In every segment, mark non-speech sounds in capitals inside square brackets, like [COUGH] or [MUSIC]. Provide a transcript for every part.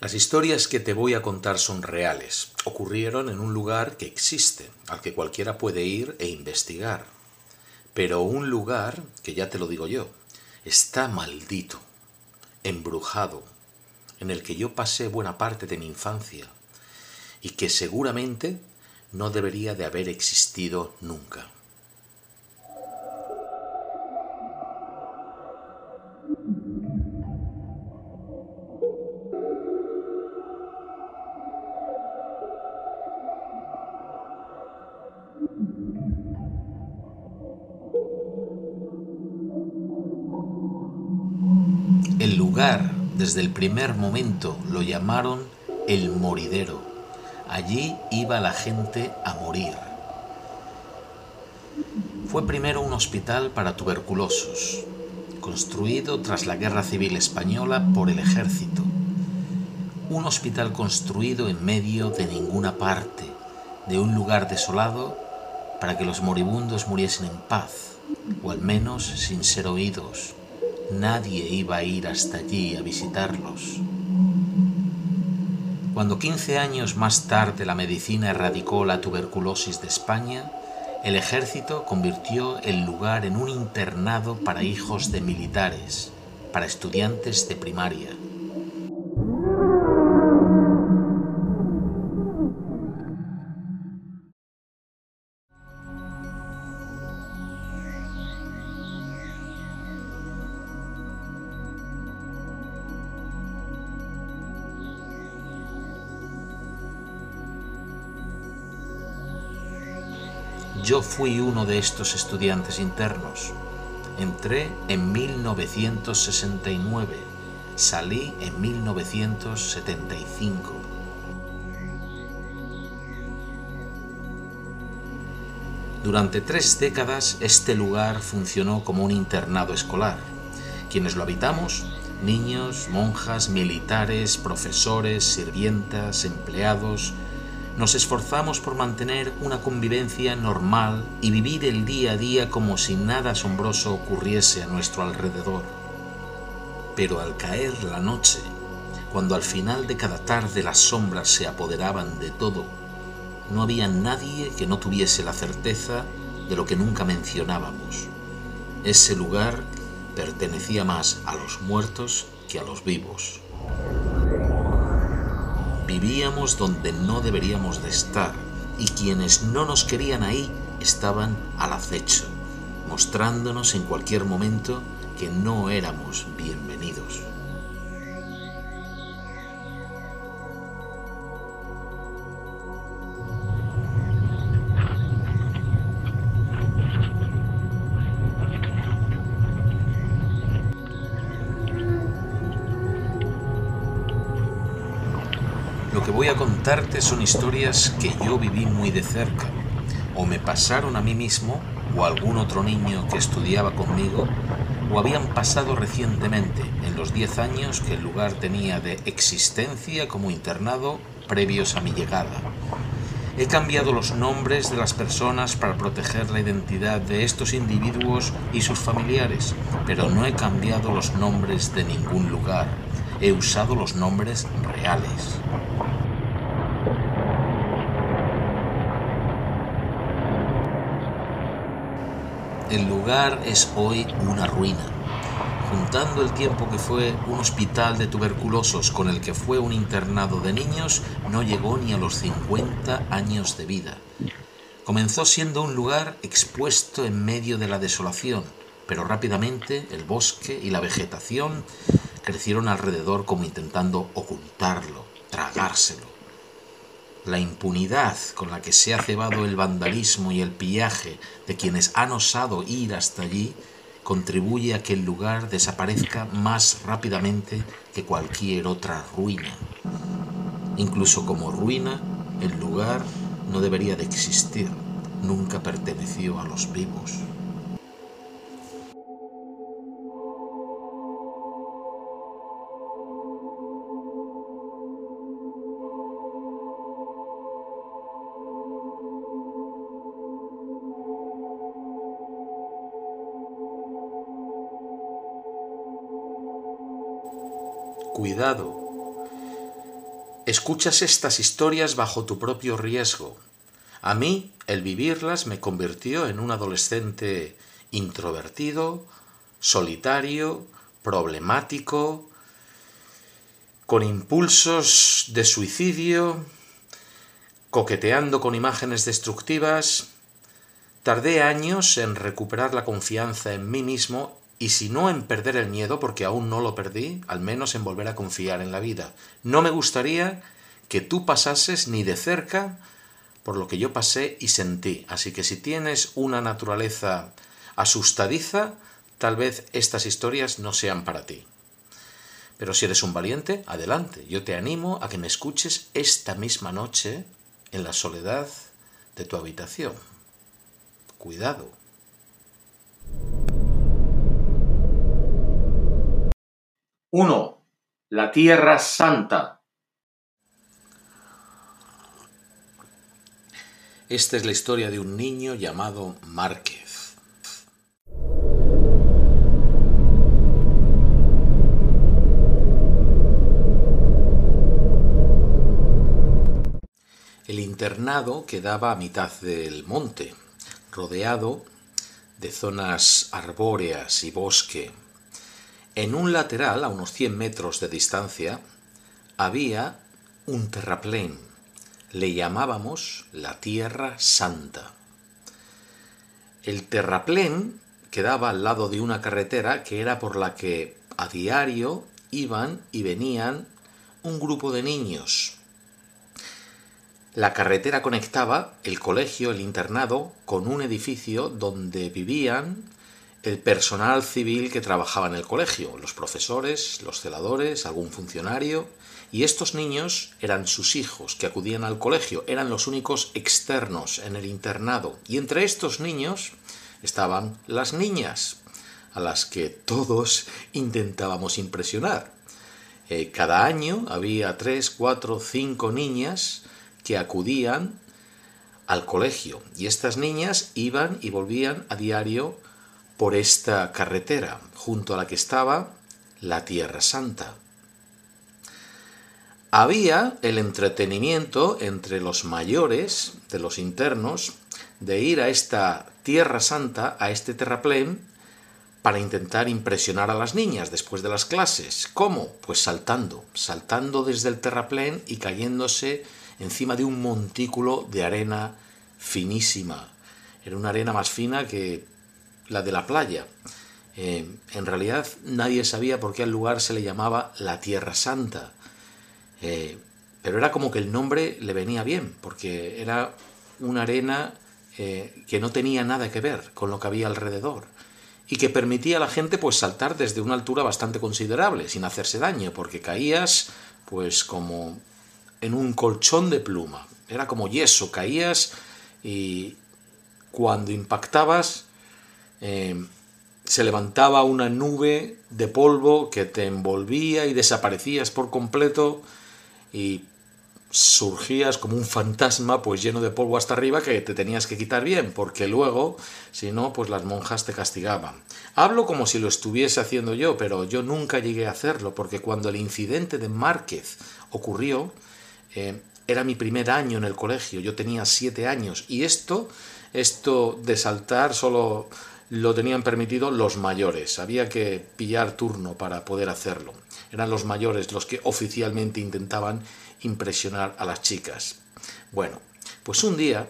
Las historias que te voy a contar son reales. Ocurrieron en un lugar que existe, al que cualquiera puede ir e investigar. Pero un lugar, que ya te lo digo yo, está maldito, embrujado, en el que yo pasé buena parte de mi infancia y que seguramente no debería de haber existido nunca. Desde el primer momento, lo llamaron el moridero. Allí iba la gente a morir. Fue primero un hospital para tuberculosos, construido tras la Guerra Civil Española por el ejército. Un hospital construido en medio de ninguna parte, de un lugar desolado, para que los moribundos muriesen en paz, o al menos sin ser oídos nadie iba a ir hasta allí a visitarlos. Cuando 15 años más tarde la medicina erradicó la tuberculosis de España, el ejército convirtió el lugar en un internado para hijos de militares, para estudiantes de primaria. Fui uno de estos estudiantes internos. Entré en 1969, salí en 1975. Durante tres décadas este lugar funcionó como un internado escolar. Quienes lo habitamos, niños, monjas, militares, profesores, sirvientas, empleados, nos esforzamos por mantener una convivencia normal y vivir el día a día como si nada asombroso ocurriese a nuestro alrededor. Pero al caer la noche, cuando al final de cada tarde las sombras se apoderaban de todo, no había nadie que no tuviese la certeza de lo que nunca mencionábamos. Ese lugar pertenecía más a los muertos que a los vivos. Vivíamos donde no deberíamos de estar y quienes no nos querían ahí estaban al acecho, mostrándonos en cualquier momento que no éramos bienvenidos. Son historias que yo viví muy de cerca, o me pasaron a mí mismo o a algún otro niño que estudiaba conmigo, o habían pasado recientemente, en los 10 años que el lugar tenía de existencia como internado previos a mi llegada. He cambiado los nombres de las personas para proteger la identidad de estos individuos y sus familiares, pero no he cambiado los nombres de ningún lugar. He usado los nombres reales. El lugar es hoy una ruina. Juntando el tiempo que fue un hospital de tuberculosos con el que fue un internado de niños, no llegó ni a los 50 años de vida. Comenzó siendo un lugar expuesto en medio de la desolación, pero rápidamente el bosque y la vegetación crecieron alrededor como intentando ocultarlo, tragárselo la impunidad con la que se ha cebado el vandalismo y el pillaje de quienes han osado ir hasta allí contribuye a que el lugar desaparezca más rápidamente que cualquier otra ruina. Incluso como ruina, el lugar no debería de existir, nunca perteneció a los vivos. Escuchas estas historias bajo tu propio riesgo. A mí, el vivirlas me convirtió en un adolescente introvertido, solitario, problemático, con impulsos de suicidio, coqueteando con imágenes destructivas. Tardé años en recuperar la confianza en mí mismo y si no en perder el miedo, porque aún no lo perdí, al menos en volver a confiar en la vida. No me gustaría que tú pasases ni de cerca por lo que yo pasé y sentí. Así que si tienes una naturaleza asustadiza, tal vez estas historias no sean para ti. Pero si eres un valiente, adelante. Yo te animo a que me escuches esta misma noche en la soledad de tu habitación. Cuidado. Uno. La Tierra Santa. Esta es la historia de un niño llamado Márquez. El internado quedaba a mitad del monte, rodeado de zonas arbóreas y bosque. En un lateral, a unos 100 metros de distancia, había un terraplén. Le llamábamos la Tierra Santa. El terraplén quedaba al lado de una carretera que era por la que a diario iban y venían un grupo de niños la carretera conectaba el colegio, el internado, con un edificio donde vivían el personal civil que trabajaba en el colegio, los profesores, los celadores, algún funcionario, y estos niños eran sus hijos que acudían al colegio, eran los únicos externos en el internado, y entre estos niños estaban las niñas, a las que todos [LAUGHS] intentábamos impresionar. Eh, cada año había tres, cuatro, cinco niñas que acudían al colegio y estas niñas iban y volvían a diario por esta carretera junto a la que estaba la Tierra Santa. Había el entretenimiento entre los mayores de los internos de ir a esta Tierra Santa, a este terraplén, para intentar impresionar a las niñas después de las clases. ¿Cómo? Pues saltando, saltando desde el terraplén y cayéndose encima de un montículo de arena finísima. Era una arena más fina que la de la playa. Eh, en realidad nadie sabía por qué al lugar se le llamaba la Tierra Santa. Eh, pero era como que el nombre le venía bien, porque era una arena eh, que no tenía nada que ver con lo que había alrededor y que permitía a la gente pues saltar desde una altura bastante considerable sin hacerse daño, porque caías pues como en un colchón de pluma. Era como yeso, caías y cuando impactabas eh, se levantaba una nube de polvo que te envolvía y desaparecías por completo y surgías como un fantasma pues lleno de polvo hasta arriba que te tenías que quitar bien porque luego si no pues las monjas te castigaban. Hablo como si lo estuviese haciendo yo pero yo nunca llegué a hacerlo porque cuando el incidente de Márquez ocurrió eh, era mi primer año en el colegio, yo tenía siete años y esto, esto de saltar solo lo tenían permitido los mayores, había que pillar turno para poder hacerlo. Eran los mayores los que oficialmente intentaban impresionar a las chicas. Bueno, pues un día,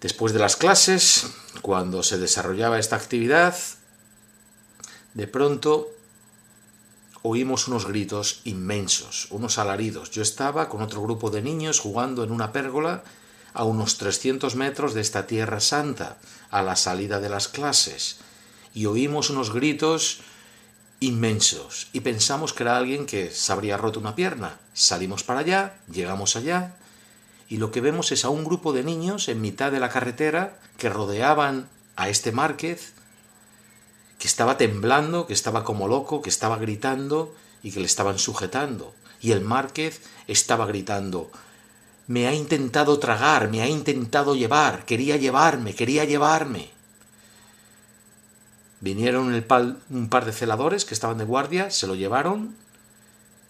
después de las clases, cuando se desarrollaba esta actividad, de pronto oímos unos gritos inmensos, unos alaridos. Yo estaba con otro grupo de niños jugando en una pérgola a unos 300 metros de esta tierra santa, a la salida de las clases, y oímos unos gritos inmensos, y pensamos que era alguien que se habría roto una pierna. Salimos para allá, llegamos allá, y lo que vemos es a un grupo de niños en mitad de la carretera que rodeaban a este Márquez que estaba temblando, que estaba como loco, que estaba gritando y que le estaban sujetando. Y el Márquez estaba gritando, me ha intentado tragar, me ha intentado llevar, quería llevarme, quería llevarme. Vinieron un par de celadores que estaban de guardia, se lo llevaron,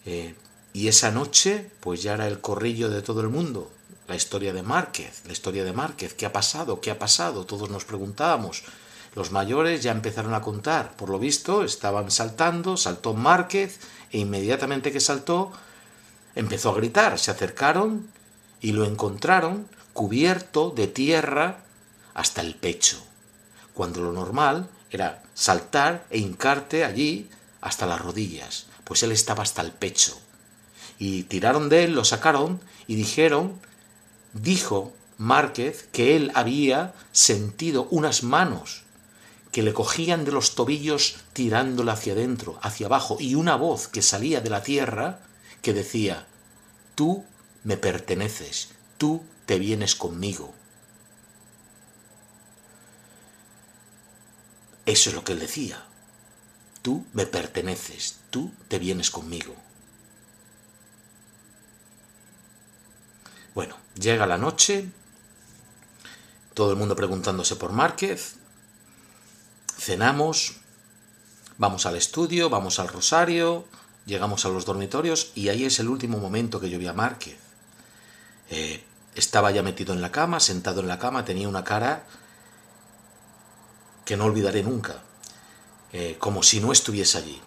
eh, Y esa noche, pues ya era el corrillo de todo el mundo. La historia de Márquez, la historia de Márquez, ¿qué ha pasado? ¿Qué ha pasado? Todos nos preguntábamos. Los mayores ya empezaron a contar. Por lo visto, estaban saltando, saltó Márquez, e inmediatamente que saltó, empezó a gritar. Se acercaron y lo encontraron cubierto de tierra hasta el pecho, cuando lo normal era saltar e hincarte allí hasta las rodillas, pues él estaba hasta el pecho. Y tiraron de él, lo sacaron y dijeron, dijo Márquez que él había sentido unas manos que le cogían de los tobillos tirándole hacia adentro, hacia abajo, y una voz que salía de la tierra que decía, tú me perteneces, tú te vienes conmigo. Eso es lo que él decía. Tú me perteneces, tú te vienes conmigo. Bueno, llega la noche, todo el mundo preguntándose por Márquez, cenamos, vamos al estudio, vamos al rosario, llegamos a los dormitorios y ahí es el último momento que yo vi a Márquez. Eh, estaba ya metido en la cama, sentado en la cama, tenía una cara que no olvidaré nunca, eh, como si no estuviese allí.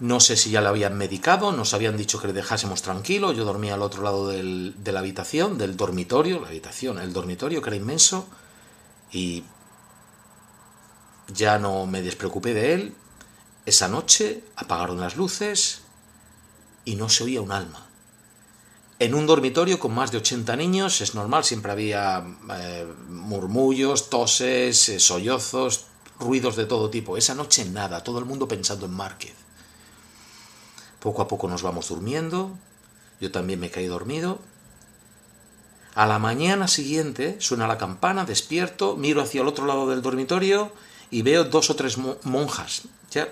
No sé si ya le habían medicado, nos habían dicho que le dejásemos tranquilo, yo dormía al otro lado de la habitación, del dormitorio, la habitación, el dormitorio que era inmenso, y ya no me despreocupé de él. Esa noche apagaron las luces y no se oía un alma. En un dormitorio con más de 80 niños es normal, siempre había eh, murmullos, toses, eh, sollozos, ruidos de todo tipo. Esa noche nada, todo el mundo pensando en Márquez. Poco a poco nos vamos durmiendo, yo también me caí dormido. A la mañana siguiente suena la campana, despierto, miro hacia el otro lado del dormitorio y veo dos o tres monjas ya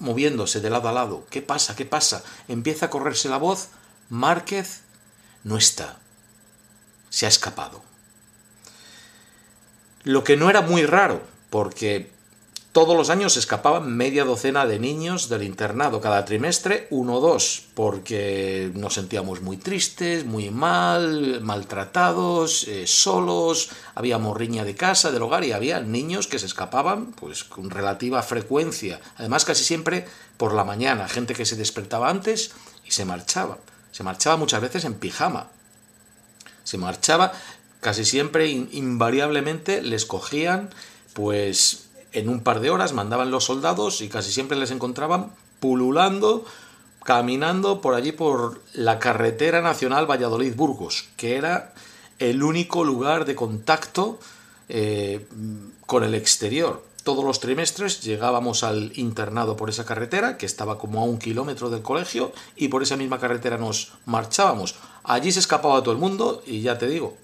moviéndose de lado a lado. ¿Qué pasa? ¿Qué pasa? Empieza a correrse la voz. Márquez no está. Se ha escapado. Lo que no era muy raro, porque todos los años escapaban media docena de niños del internado, cada trimestre uno o dos, porque nos sentíamos muy tristes, muy mal, maltratados, eh, solos, había morriña de casa, del hogar, y había niños que se escapaban pues con relativa frecuencia, además casi siempre por la mañana, gente que se despertaba antes y se marchaba. Se marchaba muchas veces en pijama. Se marchaba casi siempre, invariablemente, les cogían, pues en un par de horas mandaban los soldados y casi siempre les encontraban pululando, caminando por allí por la carretera nacional Valladolid-Burgos, que era el único lugar de contacto eh, con el exterior todos los trimestres llegábamos al internado por esa carretera, que estaba como a un kilómetro del colegio, y por esa misma carretera nos marchábamos. Allí se escapaba todo el mundo, y ya te digo,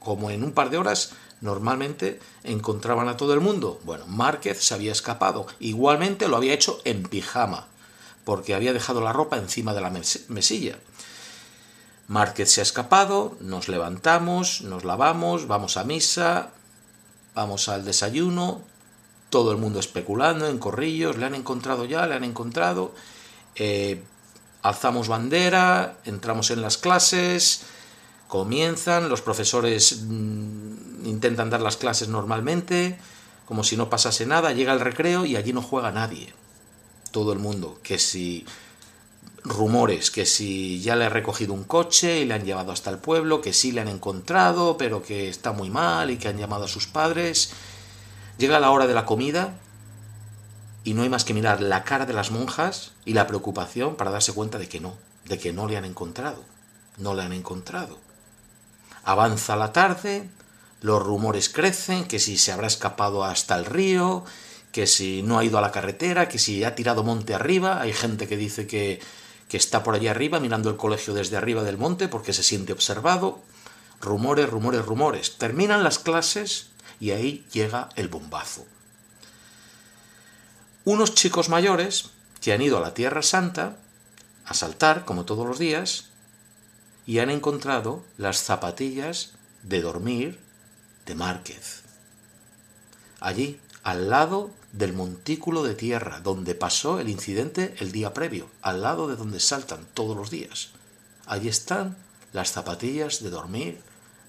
como en un par de horas normalmente encontraban a todo el mundo. Bueno, Márquez se había escapado. Igualmente lo había hecho en pijama, porque había dejado la ropa encima de la mesilla. Márquez se ha escapado, nos levantamos, nos lavamos, vamos a misa, vamos al desayuno, todo el mundo especulando en corrillos, le han encontrado ya, le han encontrado, eh, alzamos bandera, entramos en las clases, comienzan, los profesores mm, intentan dar las clases normalmente, como si no pasase nada, llega el recreo y allí no juega nadie, todo el mundo, que si rumores, que si ya le ha recogido un coche y le han llevado hasta el pueblo, que sí le han encontrado, pero que está muy mal y que han llamado a sus padres, Llega la hora de la comida y no hay más que mirar la cara de las monjas y la preocupación para darse cuenta de que no, de que no le han encontrado, no le han encontrado. Avanza la tarde, los rumores crecen, que si se habrá escapado hasta el río, que si no ha ido a la carretera, que si ha tirado monte arriba, hay gente que dice que, que está por allí arriba mirando el colegio desde arriba del monte porque se siente observado. Rumores, rumores, rumores. Terminan las clases y ahí llega el bombazo. Unos chicos mayores que han ido a la Tierra Santa a saltar, como todos los días, y han encontrado las zapatillas de dormir de Márquez. Allí, al lado del montículo de tierra donde pasó el incidente el día previo, al lado de donde saltan todos los días. Allí están las zapatillas de dormir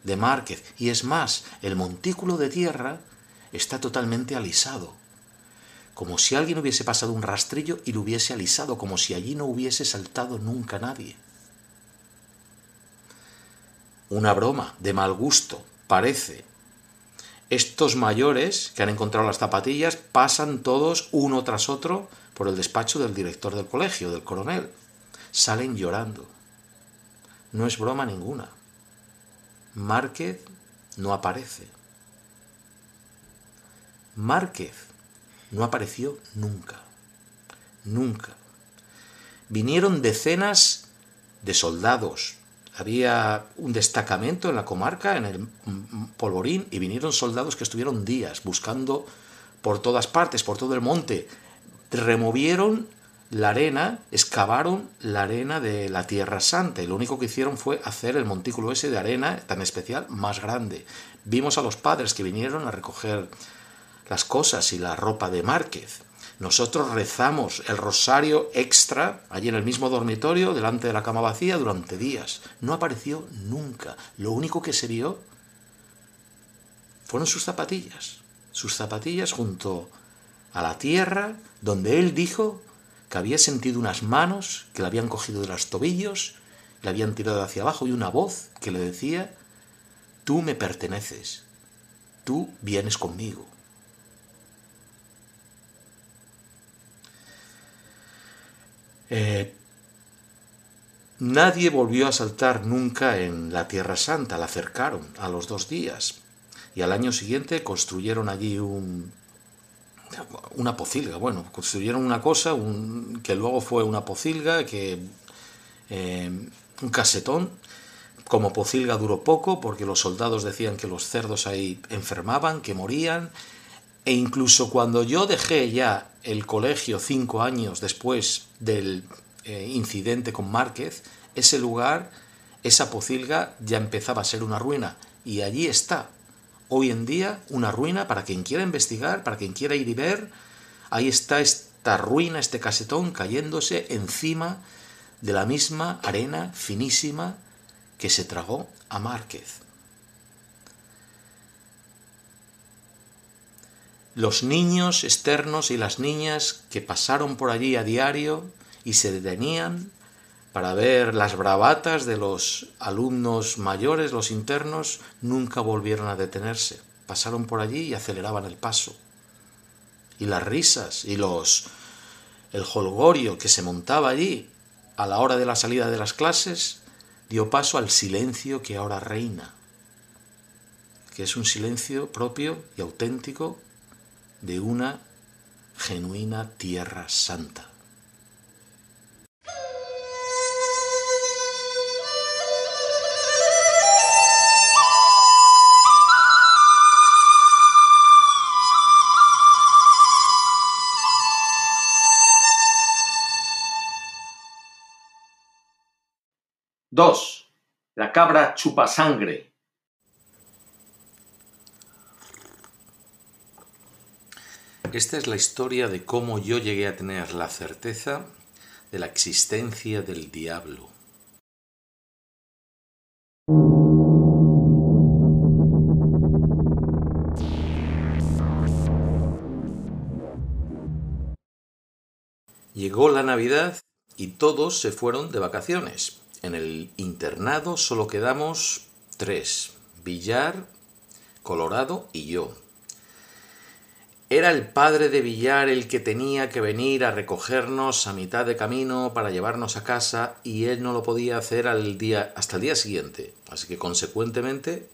de Márquez. Y es más, el montículo de tierra está totalmente alisado. Como si alguien hubiese pasado un rastrillo y lo hubiese alisado, como si allí no hubiese saltado nunca nadie. Una broma de mal gusto, parece. Estos mayores que han encontrado las zapatillas pasan todos uno tras otro por el despacho del director del colegio, del coronel. Salen llorando. No es broma ninguna. Márquez no aparece. Márquez no apareció nunca. Nunca. Vinieron decenas de soldados. Había un destacamento en la comarca, en el Polvorín, y vinieron soldados que estuvieron días buscando por todas partes, por todo el monte. Removieron la arena, excavaron la arena de la Tierra Santa y lo único que hicieron fue hacer el montículo ese de arena tan especial más grande. Vimos a los padres que vinieron a recoger las cosas y la ropa de Márquez. Nosotros rezamos el rosario extra allí en el mismo dormitorio, delante de la cama vacía, durante días. No apareció nunca. Lo único que se vio fueron sus zapatillas. Sus zapatillas junto a la tierra donde él dijo que había sentido unas manos que le habían cogido de los tobillos, le habían tirado hacia abajo y una voz que le decía, tú me perteneces, tú vienes conmigo. Eh, nadie volvió a saltar nunca en la Tierra Santa, la acercaron a los dos días y al año siguiente construyeron allí un, una pocilga. Bueno, construyeron una cosa que luego fue una pocilga, que eh, un casetón. Como pocilga duró poco porque los soldados decían que los cerdos ahí enfermaban, que morían. E incluso cuando yo dejé ya el colegio cinco años después del eh, incidente con Márquez, ese lugar, esa pocilga ya empezaba a ser una ruina. Y allí está, hoy en día una ruina para quien quiera investigar, para quien quiera ir y ver. Ahí está esta ruina, este casetón cayéndose encima de la misma arena finísima que se tragó a Márquez. Los niños externos y las niñas que pasaron por allí a diario y se detenían para ver las bravatas de los alumnos mayores, los internos, nunca volvieron a detenerse. Pasaron por allí y aceleraban el paso. Y las risas y los el holgorio que se montaba allí a la hora de la salida de las clases dio paso al silencio que ahora reina, que es un silencio propio y auténtico de una genuina tierra santa. Dos, La cabra chupa sangre. Esta es la historia de cómo yo llegué a tener la certeza de la existencia del diablo. Llegó la Navidad y todos se fueron de vacaciones. En el internado solo quedamos tres, Villar, Colorado y yo. Era el padre de Villar el que tenía que venir a recogernos a mitad de camino para llevarnos a casa y él no lo podía hacer al día, hasta el día siguiente. Así que consecuentemente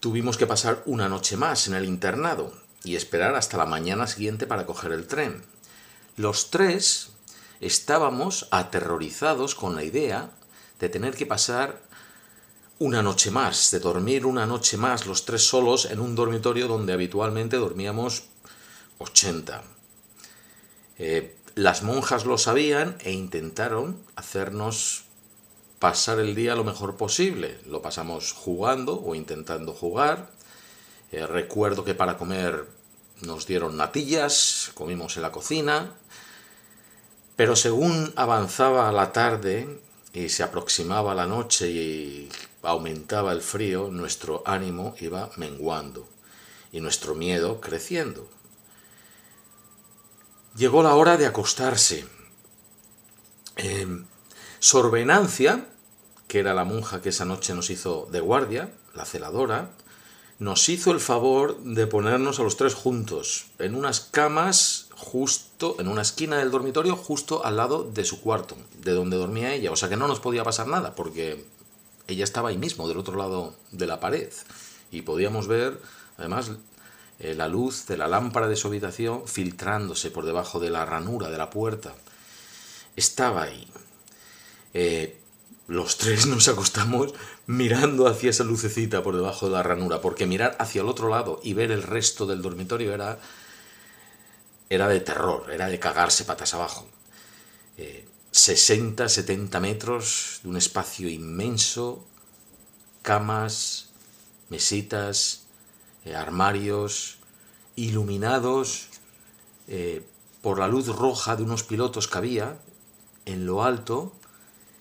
tuvimos que pasar una noche más en el internado y esperar hasta la mañana siguiente para coger el tren. Los tres estábamos aterrorizados con la idea de tener que pasar una noche más, de dormir una noche más los tres solos en un dormitorio donde habitualmente dormíamos 80. Eh, las monjas lo sabían e intentaron hacernos pasar el día lo mejor posible. Lo pasamos jugando o intentando jugar. Eh, recuerdo que para comer nos dieron natillas, comimos en la cocina, pero según avanzaba la tarde y se aproximaba la noche y aumentaba el frío, nuestro ánimo iba menguando y nuestro miedo creciendo. Llegó la hora de acostarse. Em, Sorbenancia, que era la monja que esa noche nos hizo de guardia, la celadora, nos hizo el favor de ponernos a los tres juntos, en unas camas justo, en una esquina del dormitorio, justo al lado de su cuarto, de donde dormía ella. O sea que no nos podía pasar nada, porque ella estaba ahí mismo, del otro lado de la pared. Y podíamos ver, además, eh, la luz de la lámpara de su habitación filtrándose por debajo de la ranura de la puerta. Estaba ahí. Eh, los tres nos acostamos mirando hacia esa lucecita por debajo de la ranura, porque mirar hacia el otro lado y ver el resto del dormitorio era, era de terror, era de cagarse patas abajo. 60, eh, 70 metros de un espacio inmenso, camas, mesitas, eh, armarios, iluminados eh, por la luz roja de unos pilotos que había en lo alto,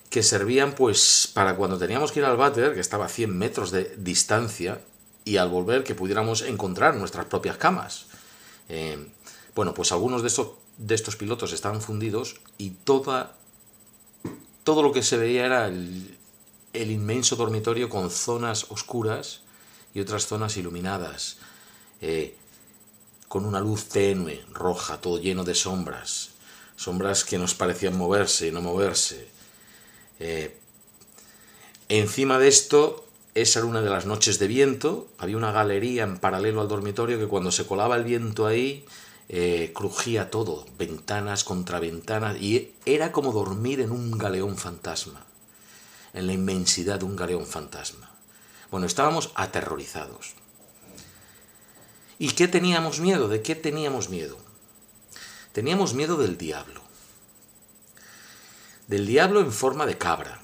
que servían pues para cuando teníamos que ir al váter, que estaba a 100 metros de distancia, y al volver que pudiéramos encontrar nuestras propias camas. Eh, bueno, pues algunos de estos, de estos pilotos estaban fundidos y toda, todo lo que se veía era el, inmenso dormitorio con zonas oscuras y otras zonas iluminadas, eh, con una luz tenue, roja, todo lleno de sombras, sombras que nos parecían moverse y no moverse, eh, encima de esto, esa era una de las noches de viento, había una galería en paralelo al dormitorio que cuando se colaba el viento ahí, eh, crujía todo, ventanas contra ventanas, y era como dormir en un galeón fantasma, en la inmensidad de un galeón fantasma. Bueno, estábamos aterrorizados. ¿Y qué teníamos miedo? ¿De qué teníamos miedo? Teníamos miedo del diablo del diablo en forma de cabra,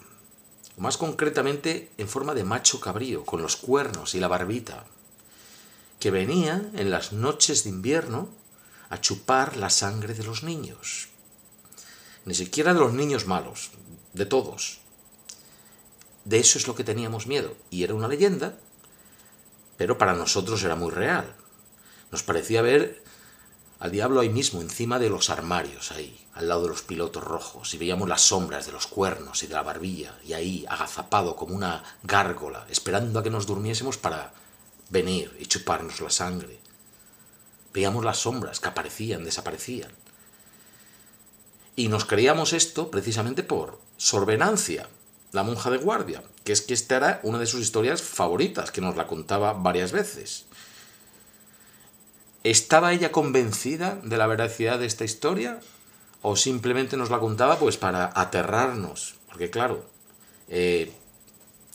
más concretamente en forma de macho cabrío, con los cuernos y la barbita, que venía en las noches de invierno a chupar la sangre de los niños. Ni siquiera de los niños malos, de todos. De eso es lo que teníamos miedo, y era una leyenda, pero para nosotros era muy real. Nos parecía ver al diablo ahí mismo, encima de los armarios, ahí, al lado de los pilotos rojos, y veíamos las sombras de los cuernos y de la barbilla, y ahí, agazapado como una gárgola, esperando a que nos durmiésemos para venir y chuparnos la sangre. Veíamos las sombras que aparecían, desaparecían. Y nos creíamos esto precisamente por Sorbenancia, la monja de guardia, que es que esta era una de sus historias favoritas, que nos la contaba varias veces. ¿Estaba ella convencida de la veracidad de esta historia? ¿O simplemente nos la contaba pues para aterrarnos? Porque claro, eh,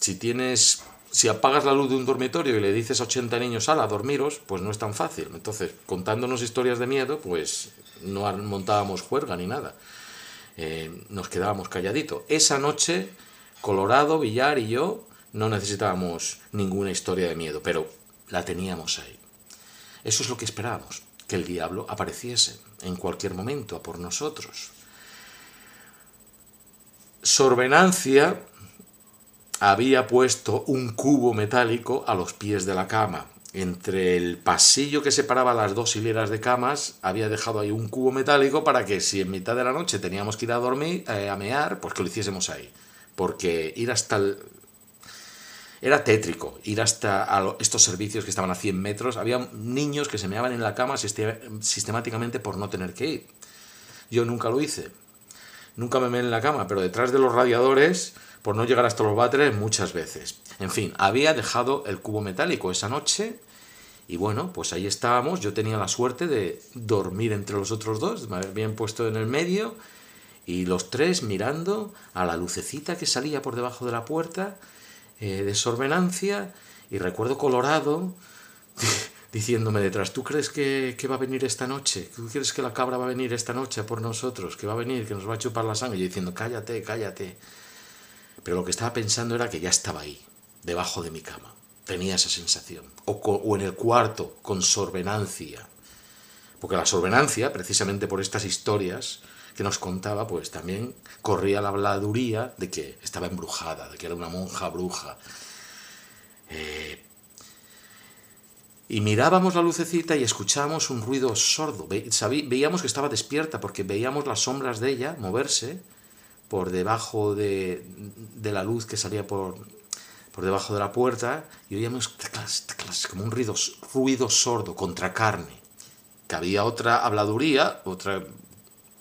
si tienes. Si apagas la luz de un dormitorio y le dices a 80 niños, a dormiros, pues no es tan fácil. Entonces, contándonos historias de miedo, pues no montábamos juerga ni nada. Eh, nos quedábamos calladitos. Esa noche, Colorado, Villar y yo no necesitábamos ninguna historia de miedo, pero la teníamos ahí. Eso es lo que esperábamos, que el diablo apareciese en cualquier momento a por nosotros. Sorbenancia había puesto un cubo metálico a los pies de la cama. Entre el pasillo que separaba las dos hileras de camas, había dejado ahí un cubo metálico para que si en mitad de la noche teníamos que ir a dormir, eh, a mear, pues que lo hiciésemos ahí. Porque ir hasta el, era tétrico ir hasta estos servicios que estaban a 100 metros. Había niños que se meaban en la cama sistemáticamente por no tener que ir. Yo nunca lo hice. Nunca me meé en la cama, pero detrás de los radiadores, por no llegar hasta los váteres, muchas veces. En fin, había dejado el cubo metálico esa noche y bueno, pues ahí estábamos. Yo tenía la suerte de dormir entre los otros dos, me habían puesto en el medio y los tres mirando a la lucecita que salía por debajo de la puerta eh, de sorbenancia y recuerdo Colorado [LAUGHS] diciéndome detrás, ¿tú crees que, va a venir esta noche? ¿Tú crees que la cabra va a venir esta noche por nosotros? ¿Que va a venir, que nos va a chupar la sangre? Y yo diciendo, cállate, cállate. Pero lo que estaba pensando era que ya estaba ahí, debajo de mi cama. Tenía esa sensación. O, en el cuarto, con sorbenancia. Porque la sorbenancia, precisamente por estas historias que nos contaba, pues también corría la habladuría de que estaba embrujada, de que era una monja bruja. Eh, y mirábamos la lucecita y escuchábamos un ruido sordo. veíamos que estaba despierta porque veíamos las sombras de ella moverse por debajo de, la luz que salía por, por debajo de la puerta y oíamos como un ruido, ruido sordo contra carne. Que había otra habladuría, otra,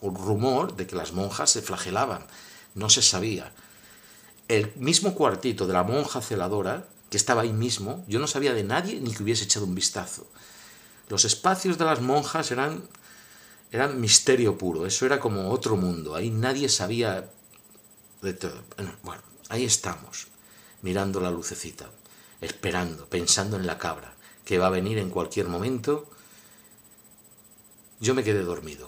un rumor de que las monjas se flagelaban. No se sabía. El mismo cuartito de la monja celadora que estaba ahí mismo, yo no sabía de nadie ni que hubiese echado un vistazo. Los espacios de las monjas eran, eran misterio puro, eso era como otro mundo, ahí nadie sabía de todo. Bueno, ahí estamos, mirando la lucecita, esperando, pensando en la cabra, que va a venir en cualquier momento. Yo me quedé dormido,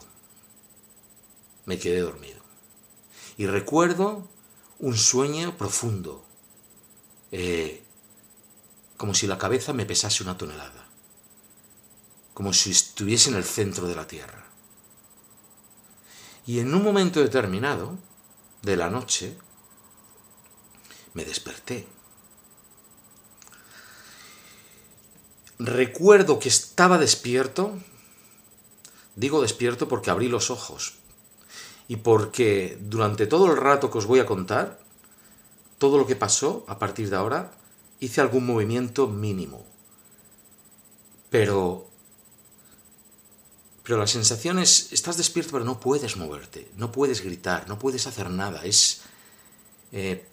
me quedé dormido. Y recuerdo un sueño profundo, eh, como si la cabeza me pesase una tonelada, como si estuviese en el centro de la tierra. Y en un momento determinado de la noche, me desperté. Recuerdo que estaba despierto, digo despierto porque abrí los ojos y porque durante todo el rato que os voy a contar, todo lo que pasó a partir de ahora, hice algún movimiento mínimo. Pero... Pero la sensación es, estás despierto pero no puedes moverte, no puedes gritar, no puedes hacer nada. Es... Eh,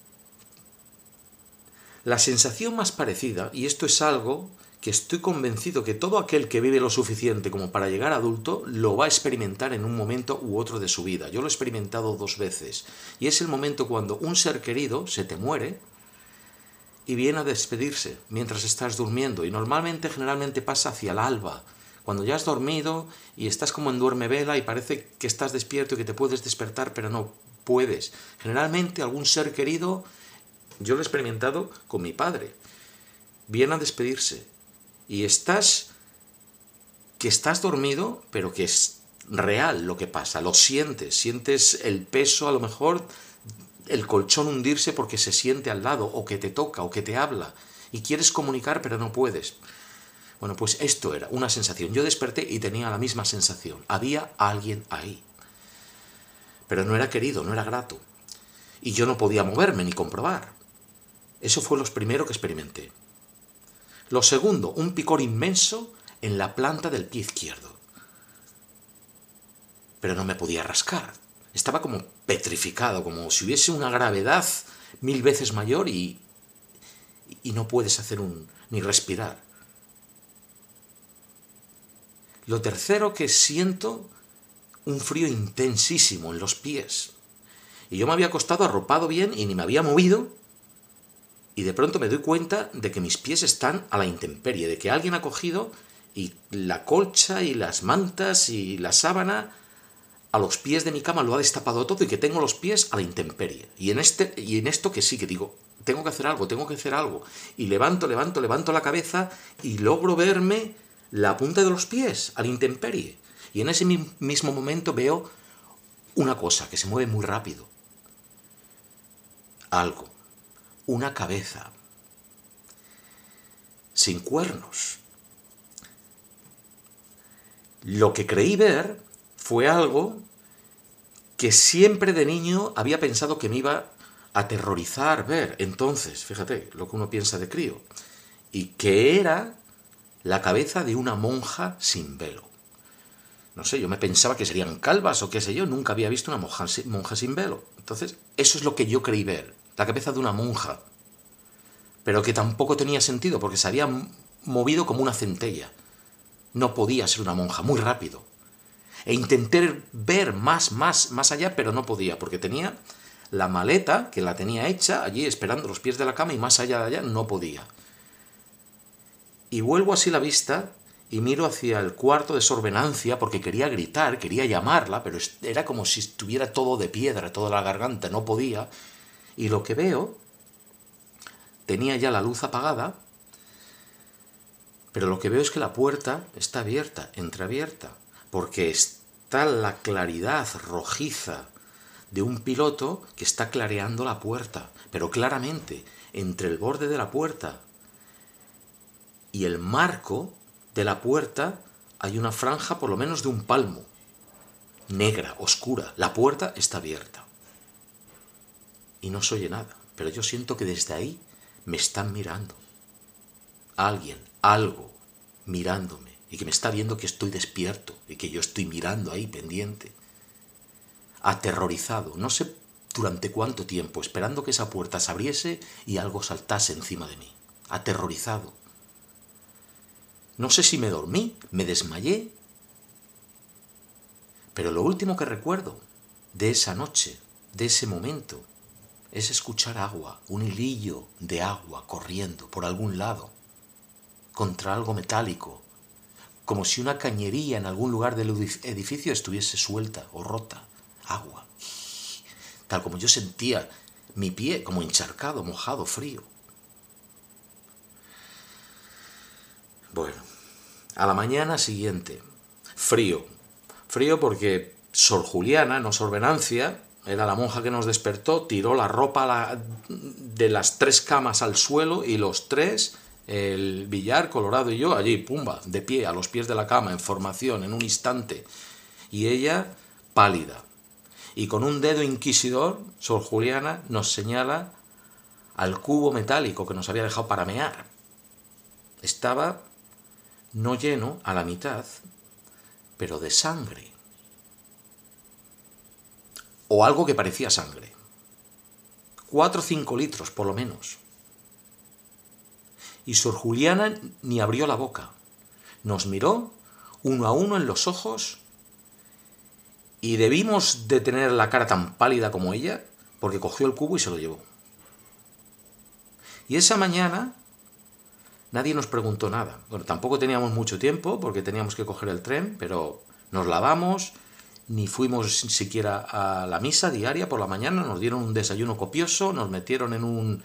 la sensación más parecida, y esto es algo que estoy convencido que todo aquel que vive lo suficiente como para llegar adulto lo va a experimentar en un momento u otro de su vida. Yo lo he experimentado dos veces. Y es el momento cuando un ser querido se te muere, y viene a despedirse mientras estás durmiendo y normalmente generalmente pasa hacia el alba, cuando ya has dormido y estás como en duerme vela y parece que estás despierto y que te puedes despertar pero no puedes. Generalmente algún ser querido, yo lo he experimentado con mi padre, viene a despedirse y estás que estás dormido pero que es real lo que pasa, lo sientes, sientes el peso a lo mejor el colchón hundirse porque se siente al lado, o que te toca, o que te habla, y quieres comunicar pero no puedes. Bueno, pues esto era una sensación. Yo desperté y tenía la misma sensación. Había alguien ahí. Pero no era querido, no era grato. Y yo no podía moverme ni comprobar. Eso fue lo primero que experimenté. Lo segundo, un picor inmenso en la planta del pie izquierdo. Pero no me podía rascar estaba como petrificado, como si hubiese una gravedad mil veces mayor y, y no puedes hacer un ni respirar. Lo tercero que siento un frío intensísimo en los pies. Y yo me había acostado arropado bien y ni me había movido. Y de pronto me doy cuenta de que mis pies están a la intemperie, de que alguien ha cogido y la colcha y las mantas y la sábana a los pies de mi cama lo ha destapado todo y que tengo los pies a la intemperie. Y en, este, y en esto que sí, que digo, tengo que hacer algo, tengo que hacer algo. Y levanto, levanto, levanto la cabeza y logro verme la punta de los pies a la intemperie. Y en ese mismo momento veo una cosa que se mueve muy rápido. Algo. Una cabeza. Sin cuernos. Lo que creí ver fue algo que siempre de niño había pensado que me iba a aterrorizar ver. Entonces, fíjate lo que uno piensa de crío. Y que era la cabeza de una monja sin velo. No sé, yo me pensaba que serían calvas o qué sé yo, nunca había visto una monja, monja sin velo. Entonces, eso es lo que yo creí ver, la cabeza de una monja. Pero que tampoco tenía sentido porque se había movido como una centella. No podía ser una monja, muy rápido. E intenté ver más, más, más allá, pero no podía, porque tenía la maleta, que la tenía hecha, allí esperando los pies de la cama, y más allá de allá no podía. Y vuelvo así la vista y miro hacia el cuarto de sorbenancia porque quería gritar, quería llamarla, pero era como si estuviera todo de piedra, toda la garganta, no podía. Y lo que veo, tenía ya la luz apagada, pero lo que veo es que la puerta está abierta, entreabierta porque está la claridad rojiza de un piloto que está clareando la puerta, pero claramente entre el borde de la puerta y el marco de la puerta hay una franja por lo menos de un palmo, negra, oscura. La puerta está abierta. Y no se oye nada, pero yo siento que desde ahí me están mirando. Alguien, algo, mirándome y que me está viendo que estoy despierto y que yo estoy mirando ahí pendiente. Aterrorizado, no sé durante cuánto tiempo, esperando que esa puerta se abriese y algo saltase encima de mí. Aterrorizado. No sé si me dormí, me desmayé, pero lo último que recuerdo de esa noche, de ese momento, es escuchar agua, un hilillo de agua corriendo por algún lado, contra algo metálico, como si una cañería en algún lugar del edificio estuviese suelta o rota. Agua. Tal como yo sentía mi pie como encharcado, mojado, frío. Bueno, a la mañana siguiente, frío. Frío porque Sor Juliana, no Sor Venancia, era la monja que nos despertó, tiró la ropa de las tres camas al suelo y los tres, el billar, Colorado y yo, allí, pumba, de pie, a los pies de la cama, en formación, en un instante. Y ella, pálida. Y con un dedo inquisidor, Sor Juliana nos señala al cubo metálico que nos había dejado para mear. Estaba no lleno a la mitad, pero de sangre. O algo que parecía sangre. Cuatro o cinco litros, por lo menos. Y Sor Juliana ni abrió la boca. Nos miró uno a uno en los ojos y debimos de tener la cara tan pálida como ella porque cogió el cubo y se lo llevó. Y esa mañana Nadie nos preguntó nada. Bueno, tampoco teníamos mucho tiempo porque teníamos que coger el tren, pero nos lavamos, ni fuimos siquiera a la misa diaria por la mañana, nos dieron un desayuno copioso, nos metieron en, un,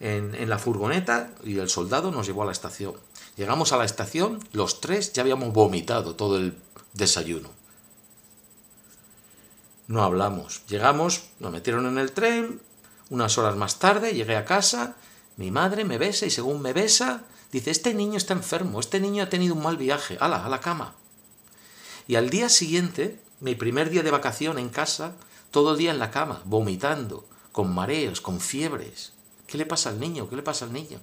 en, en la furgoneta y el soldado nos llevó a la estación. Llegamos a la estación, los tres ya habíamos vomitado todo el desayuno. No hablamos. Llegamos, nos metieron en el tren, unas horas más tarde llegué a casa, mi madre me besa y según me besa, Dice, este niño está enfermo, este niño ha tenido un mal viaje, ala, a la cama. Y al día siguiente, mi primer día de vacación en casa, todo el día en la cama, vomitando, con mareos, con fiebres. ¿Qué le pasa al niño? ¿Qué le pasa al niño?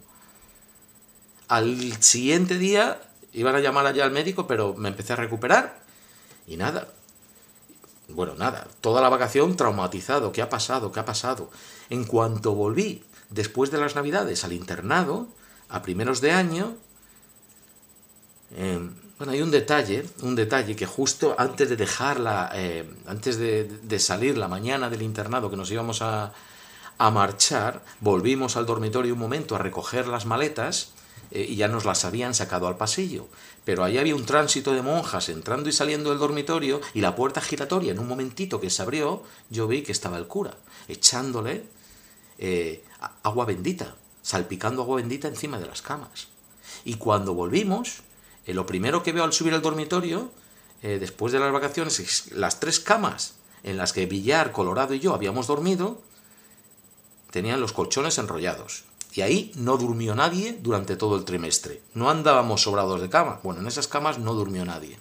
Al siguiente día iban a llamar allá al médico, pero me empecé a recuperar y nada. Bueno, nada, toda la vacación traumatizado. ¿Qué ha pasado? ¿Qué ha pasado? En cuanto volví, después de las navidades, al internado, a primeros de año, eh, bueno, hay un detalle, un detalle que justo antes de dejarla, eh, antes de, salir la mañana del internado que nos íbamos a, a, marchar, volvimos al dormitorio un momento a recoger las maletas eh, y ya nos las habían sacado al pasillo. Pero ahí había un tránsito de monjas entrando y saliendo del dormitorio y la puerta giratoria, en un momentito que se abrió, yo vi que estaba el cura echándole agua bendita salpicando agua bendita encima de las camas. Y cuando volvimos, eh, lo primero que veo al subir al dormitorio, eh, después de las vacaciones, es las tres camas en las que Villar, Colorado y yo habíamos dormido, tenían los colchones enrollados. Y ahí no durmió nadie durante todo el trimestre. No andábamos sobrados de cama. Bueno, en esas camas no durmió nadie.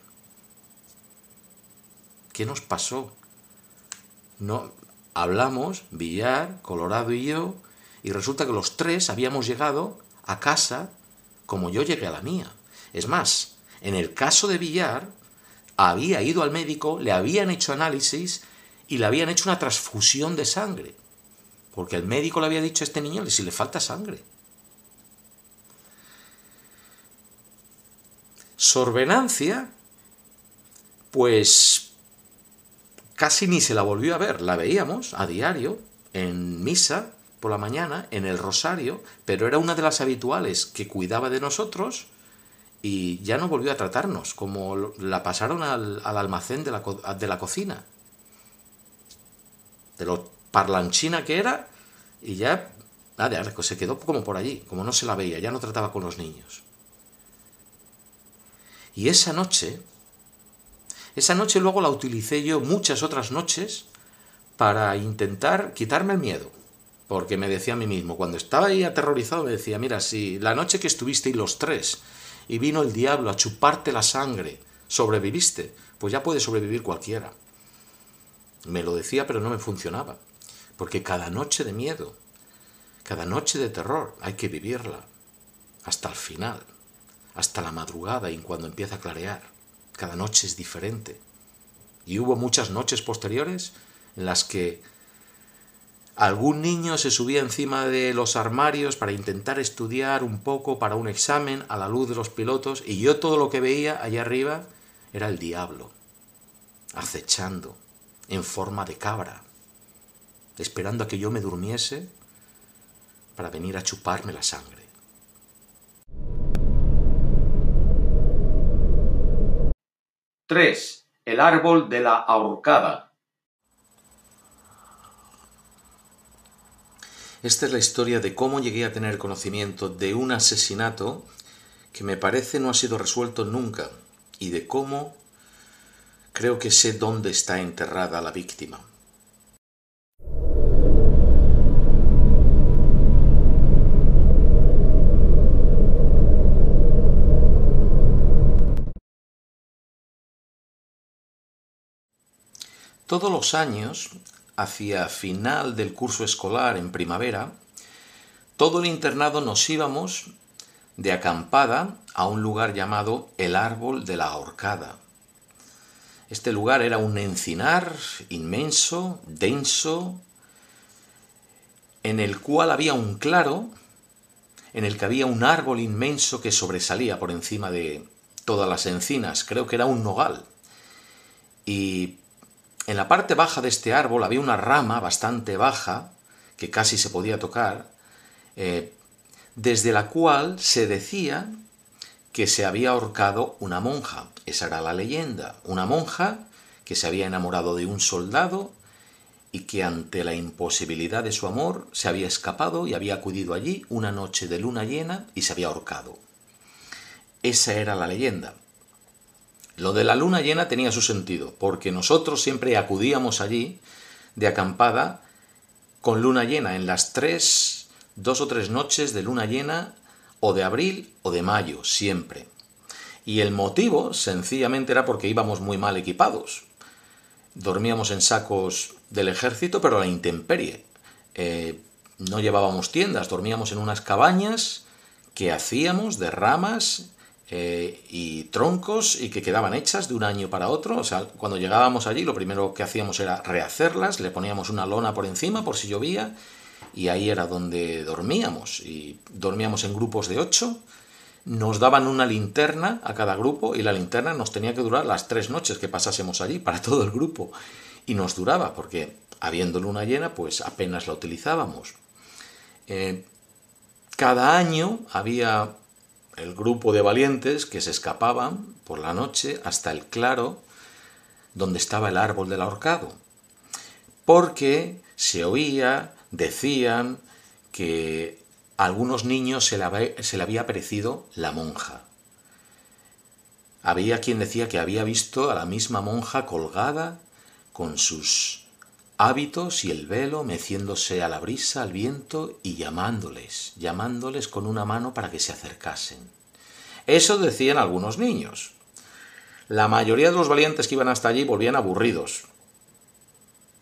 ¿Qué nos pasó? No hablamos, Villar, Colorado y yo, y resulta que los tres habíamos llegado a casa como yo llegué a la mía. Es más, en el caso de Villar, había ido al médico, le habían hecho análisis y le habían hecho una transfusión de sangre. Porque el médico le había dicho a este niño si le falta sangre. Sorvenancia, pues casi ni se la volvió a ver. La veíamos a diario en misa por la mañana en el rosario, pero era una de las habituales que cuidaba de nosotros y ya no volvió a tratarnos, como la pasaron al, almacén de la, de la cocina. De lo parlanchina que era, y ya nada, se quedó como por allí, como no se la veía, ya no trataba con los niños. Y esa noche, Esa noche luego la utilicé yo muchas otras noches para intentar quitarme el miedo. Porque me decía a mí mismo, cuando estaba ahí aterrorizado, me decía, mira, si la noche que estuvisteis los tres y vino el diablo a chuparte la sangre, sobreviviste, pues ya puede sobrevivir cualquiera. Me lo decía, pero no me funcionaba. Porque cada noche de miedo, cada noche de terror, hay que vivirla. Hasta el final, hasta la madrugada y cuando empieza a clarear. Cada noche es diferente. Y hubo muchas noches posteriores en las que algún niño se subía encima de los armarios para intentar estudiar un poco para un examen a la luz de los pilotos y yo todo lo que veía allá arriba era el diablo, acechando, en forma de cabra, esperando a que yo me durmiese para venir a chuparme la sangre. Tres. El árbol de la ahorcada. Esta es la historia de cómo llegué a tener conocimiento de un asesinato que me parece no ha sido resuelto nunca y de cómo creo que sé dónde está enterrada la víctima. Todos los años hacia final del curso escolar en primavera, todo el internado nos íbamos de acampada a un lugar llamado el Árbol de la Ahorcada. Este lugar era un encinar inmenso, denso, en el cual había un claro, en el que había un árbol inmenso que sobresalía por encima de todas las encinas, creo que era un nogal. Y en la parte baja de este árbol había una rama bastante baja, que casi se podía tocar, eh, desde la cual se decía que se había ahorcado una monja. Esa era la leyenda. Una monja que se había enamorado de un soldado y que ante la imposibilidad de su amor se había escapado y había acudido allí una noche de luna llena y se había ahorcado. Esa era la leyenda. Lo de la luna llena tenía su sentido, porque nosotros siempre acudíamos allí de acampada con luna llena en las tres, dos o tres noches de luna llena o de abril o de mayo, siempre. Y el motivo sencillamente era porque íbamos muy mal equipados. Dormíamos en sacos del ejército, pero a la intemperie. Eh, no llevábamos tiendas, dormíamos en unas cabañas que hacíamos de ramas eh, y troncos y que quedaban hechas de un año para otro. O sea, cuando llegábamos allí lo primero que hacíamos era rehacerlas, le poníamos una lona por encima por si llovía y ahí era donde dormíamos. Y dormíamos en grupos de ocho. Nos daban una linterna a cada grupo y la linterna nos tenía que durar las tres noches que pasásemos allí para todo el grupo. Y nos duraba porque habiendo luna llena pues apenas la utilizábamos. Eh, cada año había el grupo de valientes que se escapaban por la noche hasta el claro donde estaba el árbol del ahorcado, porque se oía, decían que a algunos niños se le, había, se le había la monja. Había quien decía que había visto a la misma monja colgada con sus hábitos y el velo meciéndose a la brisa, al viento y llamándoles, llamándoles con una mano para que se acercasen. Eso decían algunos niños. La mayoría de los valientes que iban hasta allí volvían aburridos,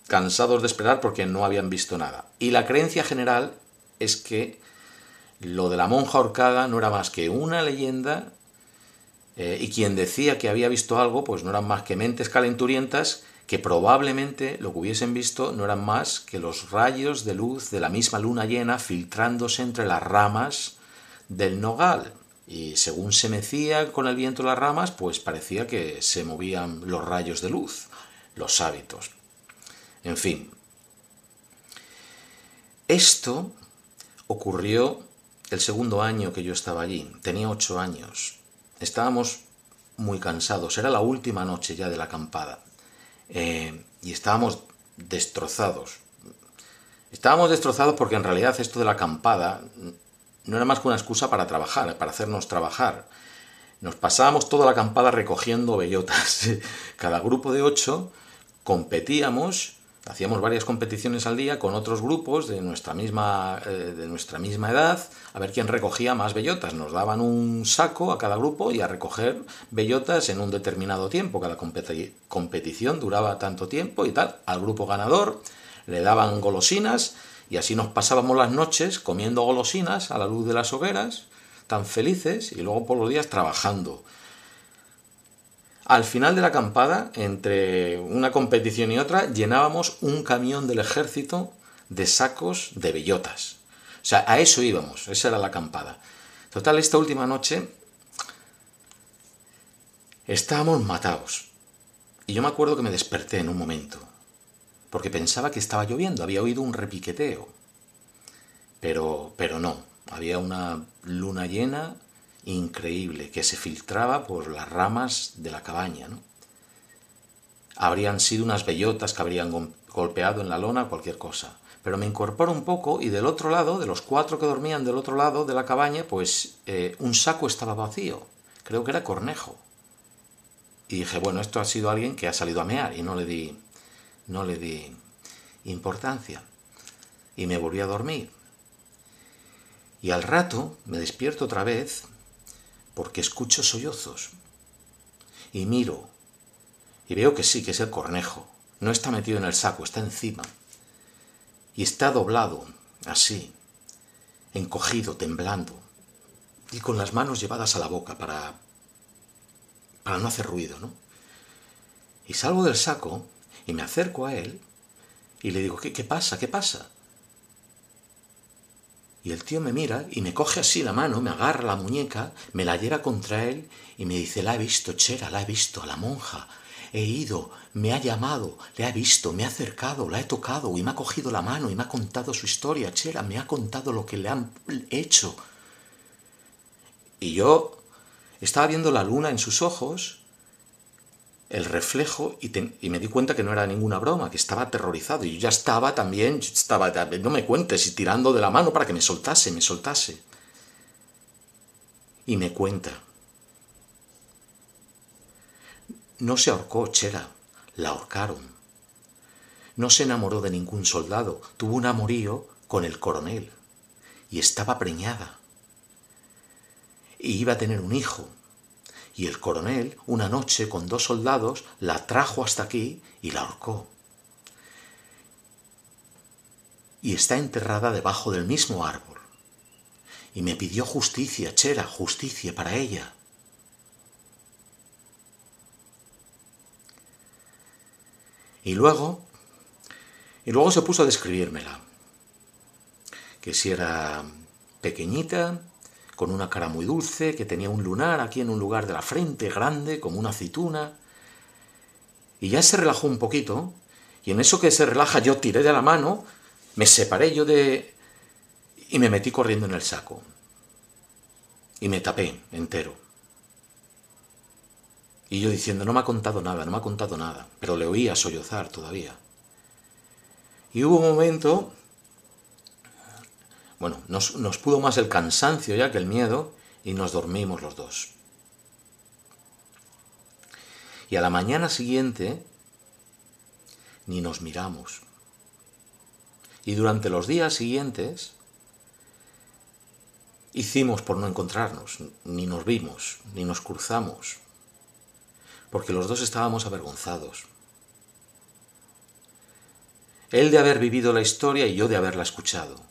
cansados de esperar porque no habían visto nada. Y la creencia general es que lo de la monja ahorcada no era más que una leyenda eh, y quien decía que había visto algo, pues no eran más que mentes calenturientas que probablemente lo que hubiesen visto no eran más que los rayos de luz de la misma luna llena filtrándose entre las ramas del nogal. Y según se mecía con el viento las ramas, pues parecía que se movían los rayos de luz, los hábitos. En fin. Esto ocurrió el segundo año que yo estaba allí. Tenía ocho años. Estábamos muy cansados. Era la última noche ya de la acampada. Eh, y estábamos destrozados. Estábamos destrozados porque en realidad esto de la acampada no era más que una excusa para trabajar, para hacernos trabajar. nos pasábamos toda la acampada recogiendo bellotas. [LAUGHS] Cada grupo de ocho competíamos, hacíamos varias competiciones al día con otros grupos de nuestra misma, eh, de nuestra misma edad, a ver quién recogía más bellotas. Nos daban un saco a cada grupo y a recoger bellotas en un determinado tiempo. Cada competición duraba tanto tiempo y tal. Al grupo ganador le daban golosinas y así nos pasábamos las noches comiendo golosinas a la luz de las hogueras, tan felices, y luego por los días trabajando. Al final de la acampada, entre una competición y otra, llenábamos un camión del ejército de sacos de bellotas. O sea, a eso íbamos, esa era la acampada. Total, esta última noche estábamos matados. Y yo me acuerdo que me desperté en un momento porque pensaba que estaba lloviendo, había oído un repiqueteo. Pero, pero no, había una luna llena increíble que se filtraba por las ramas de la cabaña. Habrían sido unas bellotas que habrían golpeado en la lona, cualquier cosa. Pero me incorporo un poco y del otro lado, de los cuatro que dormían del otro lado de la cabaña, pues eh, un saco estaba vacío. Creo que era cornejo. Y dije, bueno, esto ha sido alguien que ha salido a mear y no le di no le di importancia y me volví a dormir. Y al rato me despierto otra vez porque escucho sollozos y miro y veo que sí, que es el cornejo. No está metido en el saco, está encima. Y está doblado, así, encogido, temblando, y con las manos llevadas a la boca para, para no hacer ruido, ¿no? Y salgo del saco y me acerco a él y le digo, ¿qué, qué pasa? ¿Qué pasa? Y el tío me mira y me coge así la mano, me agarra la muñeca, me la lleva contra él y me dice, la he visto, Chera, la he visto, a la monja. He ido, me ha llamado, le ha visto, me ha acercado, la he tocado y me ha cogido la mano y me ha contado su historia, Chera, me ha contado lo que le han hecho. Y yo estaba viendo la luna en sus ojos el reflejo y, me di cuenta que no era ninguna broma, que estaba aterrorizado. Y yo ya estaba también, estaba, no me cuentes, y tirando de la mano para que me soltase, me soltase. Y me cuenta. No se ahorcó Chera, la ahorcaron. No se enamoró de ningún soldado, tuvo un amorío con el coronel. Y estaba preñada. Y iba a tener un hijo, y el coronel, una noche con dos soldados, la trajo hasta aquí y la ahorcó. Y está enterrada debajo del mismo árbol. Y me pidió justicia, Chera, justicia para ella. Y luego, y luego se puso a describírmela. Que si era pequeñita, con una cara muy dulce, que tenía un lunar aquí en un lugar de la frente grande, como una aceituna. Y ya se relajó un poquito, y en eso que se relaja yo tiré de la mano, me separé yo de... y me metí corriendo en el saco. Y me tapé entero. Y yo diciendo, no me ha contado nada, no me ha contado nada, pero le oía sollozar todavía. Y hubo un momento bueno, nos, pudo más el cansancio ya que el miedo y nos dormimos los dos. Y a la mañana siguiente ni nos miramos. Y durante los días siguientes hicimos por no encontrarnos, ni nos vimos, ni nos cruzamos, porque los dos estábamos avergonzados. Él de haber vivido la historia y yo de haberla escuchado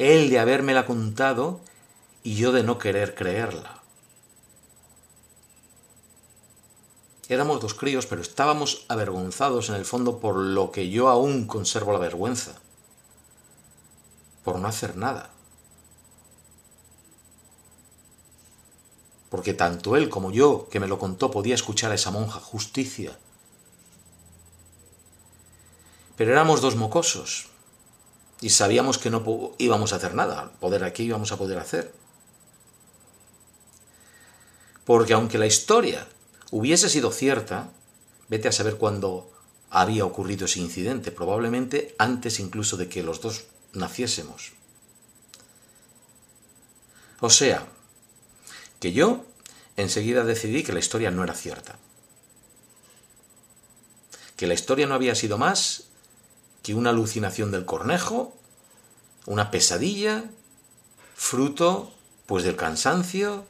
él de habérmela contado y yo de no querer creerla. Éramos dos críos, pero estábamos avergonzados en el fondo por lo que yo aún conservo la vergüenza, por no hacer nada. Porque tanto él como yo, que me lo contó, podía escuchar a esa monja justicia. Pero éramos dos mocosos, y sabíamos que no íbamos a hacer nada, poder aquí íbamos a poder hacer. Porque aunque la historia hubiese sido cierta, vete a saber cuándo había ocurrido ese incidente, probablemente antes incluso de que los dos naciésemos. O sea, que yo enseguida decidí que la historia no era cierta. Que la historia no había sido más que una alucinación del cornejo, una pesadilla, fruto pues del cansancio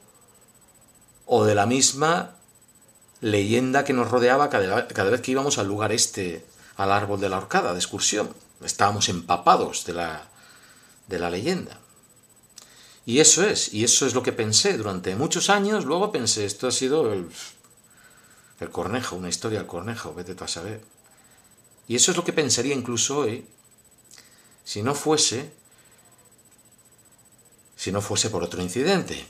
o de la misma leyenda que nos rodeaba cada, vez que íbamos al lugar este, al árbol de la horcada, de excursión. Estábamos empapados de la, de la leyenda. Y eso es, y eso es lo que pensé durante muchos años. Luego pensé, esto ha sido el, el cornejo, una historia del cornejo, vete tú a saber. Y eso es lo que pensaría incluso hoy, si no fuese, si no fuese por otro incidente.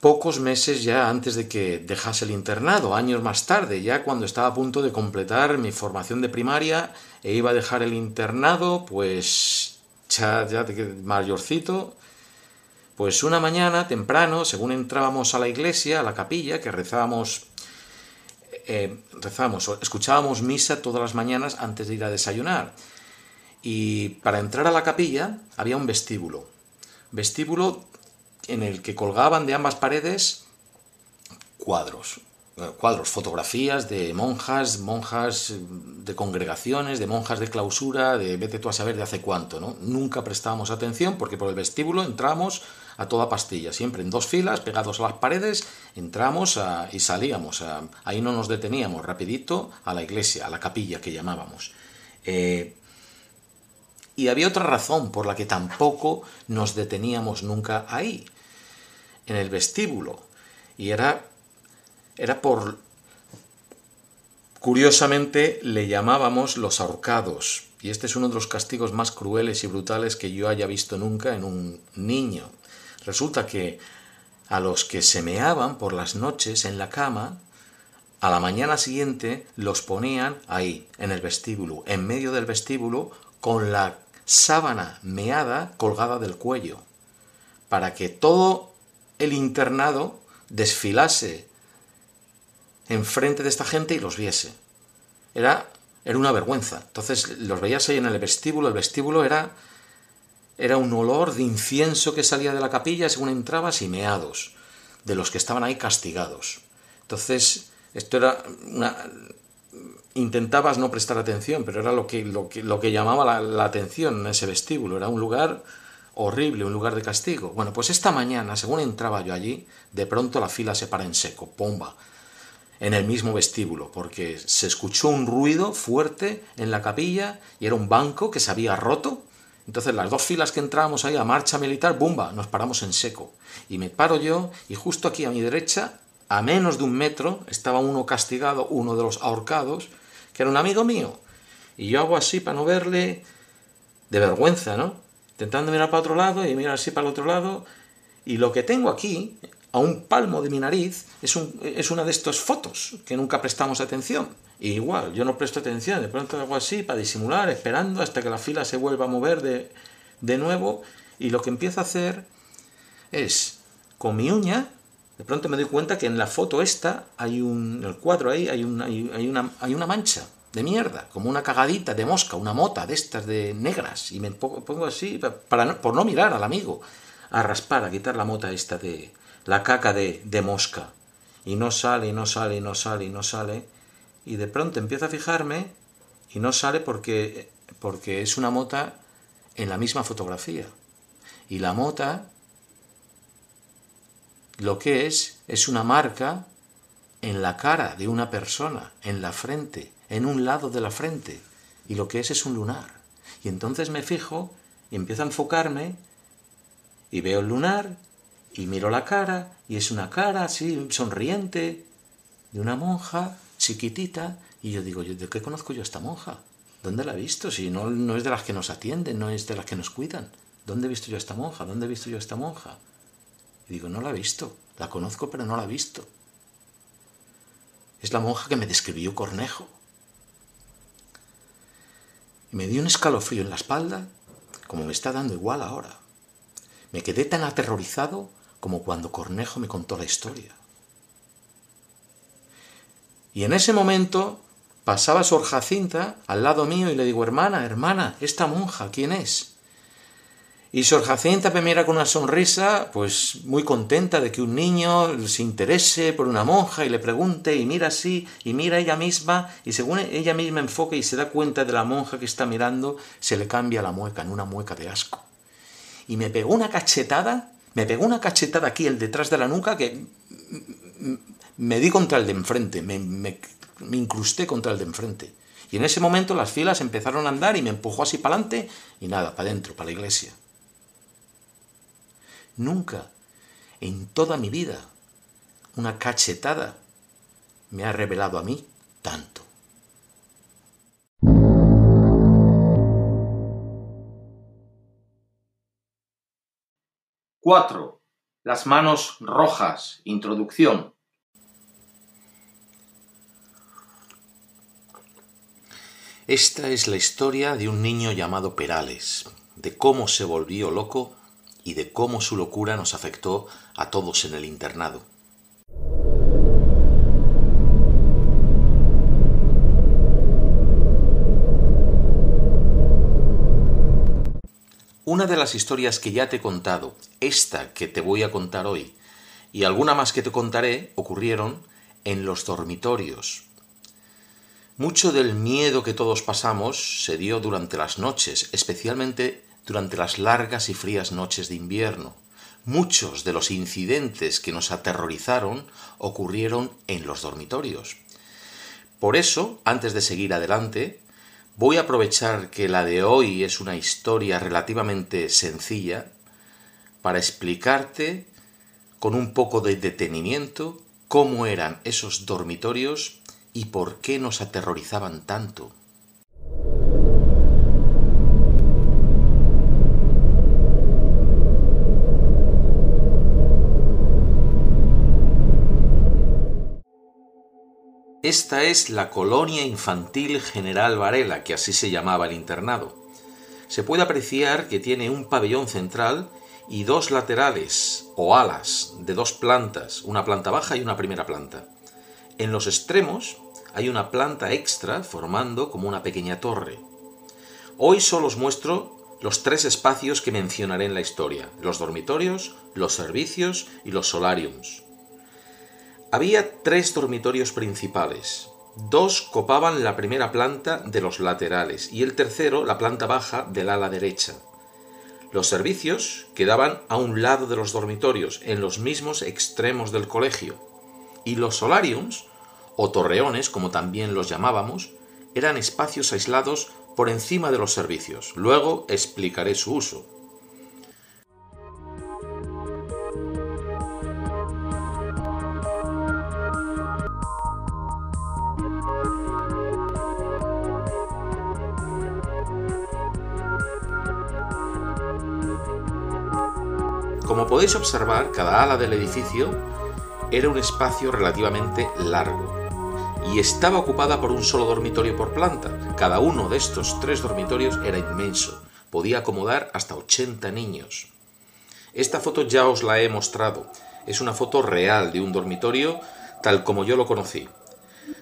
Pocos meses ya antes de que dejase el internado, años más tarde, ya cuando estaba a punto de completar mi formación de primaria e iba a dejar el internado, pues ya, ya mayorcito, pues una mañana temprano, según entrábamos a la iglesia, a la capilla, que rezábamos, eh, rezábamos, escuchábamos misa todas las mañanas antes de ir a desayunar. Y para entrar a la capilla había un vestíbulo. Vestíbulo en el que colgaban de ambas paredes cuadros, eh, cuadros, fotografías de monjas, monjas de congregaciones, de monjas de clausura, de vete tú a saber de hace cuánto, ¿no? Nunca prestábamos atención porque por el vestíbulo entramos a toda pastilla, siempre en dos filas, pegados a las paredes, entramos y salíamos. ahí no nos deteníamos, rapidito a la iglesia, a la capilla que llamábamos. Eh, y había otra razón por la que tampoco nos deteníamos nunca ahí, en el vestíbulo, y era, era por... Curiosamente le llamábamos los ahorcados, y este es uno de los castigos más crueles y brutales que yo haya visto nunca en un niño. Resulta que a los que se meaban por las noches en la cama, a la mañana siguiente los ponían ahí, en el vestíbulo, en medio del vestíbulo, con la sábana meada colgada del cuello, para que todo el internado desfilase enfrente de esta gente y los viese. Era, era una vergüenza. Entonces los veías ahí en el vestíbulo, el vestíbulo era era un olor de incienso que salía de la capilla según entrabas y meados, de los que estaban ahí castigados. Entonces, esto era una... Intentabas no prestar atención, pero era lo que, lo que, lo que llamaba la, atención en ese vestíbulo. Era un lugar horrible, un lugar de castigo. Bueno, pues esta mañana, según entraba yo allí, de pronto la fila se para en seco, pomba, en el mismo vestíbulo, porque se escuchó un ruido fuerte en la capilla y era un banco que se había roto entonces las dos filas que entramos ahí a marcha militar, ¡bumba!, nos paramos en seco. Y me paro yo y justo aquí a mi derecha, a menos de un metro, estaba uno castigado, uno de los ahorcados, que era un amigo mío. Y yo hago así para no verle de vergüenza, ¿no? Intentando mirar para otro lado y mirar así para el otro lado. Y lo que tengo aquí, a un palmo de mi nariz, es una de estas fotos que nunca prestamos atención igual, yo no presto atención, de pronto hago así para disimular, esperando hasta que la fila se vuelva a mover de, de nuevo, y lo que empiezo a hacer es, con mi uña, de pronto me doy cuenta que en la foto esta hay un, en el cuadro ahí, hay, un, hay, una, hay una mancha de mierda, como una cagadita de mosca, una mota de estas de negras, y me pongo así, para por no mirar al amigo, a raspar, a quitar la mota esta de, la caca de, de mosca, y no sale, y no sale, y no sale, y no sale, y de pronto empiezo a fijarme y no sale porque, porque es una mota en la misma fotografía. Y la mota lo que es es una marca en la cara de una persona, en la frente, en un lado de la frente. Y lo que es es un lunar. Y entonces me fijo y empiezo a enfocarme y veo el lunar y miro la cara y es una cara así sonriente de una monja chiquitita, y yo digo, ¿de qué conozco yo a esta monja? ¿Dónde la he visto? Si no, no es de las que nos atienden, no es de las que nos cuidan. ¿Dónde he visto yo a esta monja? ¿Dónde he visto yo a esta monja? Y digo, no la he visto. La conozco, pero no la he visto. Es la monja que me describió Cornejo. Y me dio un escalofrío en la espalda, como me está dando igual ahora. Me quedé tan aterrorizado como cuando Cornejo me contó la historia. Y en ese momento pasaba Sor Jacinta al lado mío y le digo, hermana, hermana, esta monja, ¿quién es? Y Sor Jacinta me mira con una sonrisa, pues muy contenta de que un niño se interese por una monja y le pregunte y mira así y mira ella misma y según ella misma enfoca y se da cuenta de la monja que está mirando, se le cambia la mueca en una mueca de asco. Y me pegó una cachetada, me pegó una cachetada aquí el detrás de la nuca que me di contra el de enfrente, me, me, incrusté contra el de enfrente. Y en ese momento las filas empezaron a andar y me empujó así para adelante y nada, para adentro, para la iglesia. Nunca en toda mi vida una cachetada me ha revelado a mí tanto. Cuatro. Las manos rojas. Introducción. Esta es la historia de un niño llamado Perales, de cómo se volvió loco y de cómo su locura nos afectó a todos en el internado. Una de las historias que ya te he contado, esta que te voy a contar hoy, y alguna más que te contaré, ocurrieron en los dormitorios, mucho del miedo que todos pasamos se dio durante las noches, especialmente durante las largas y frías noches de invierno. Muchos de los incidentes que nos aterrorizaron ocurrieron en los dormitorios. Por eso, antes de seguir adelante, voy a aprovechar que la de hoy es una historia relativamente sencilla para explicarte con un poco de detenimiento cómo eran esos dormitorios y por qué nos aterrorizaban tanto. Esta es la Colonia Infantil General Varela, que así se llamaba el internado. Se puede apreciar que tiene un pabellón central y dos laterales o alas de dos plantas, una planta baja y una primera planta. En los extremos hay una planta extra formando como una pequeña torre. Hoy solo os muestro los tres espacios que mencionaré en la historia, los dormitorios, los servicios y los solariums. Había tres dormitorios principales. Dos copaban la primera planta de los laterales y el tercero la planta baja del ala derecha. Los servicios quedaban a un lado de los dormitorios, en los mismos extremos del colegio. Y los solariums o torreones, como también los llamábamos, eran espacios aislados por encima de los servicios. Luego explicaré su uso. Como podéis observar, cada ala del edificio era un espacio relativamente largo, y estaba ocupada por un solo dormitorio por planta. Cada uno de estos tres dormitorios era inmenso, podía acomodar hasta 80 niños. Esta foto ya os la he mostrado, es una foto real de un dormitorio tal como yo lo conocí.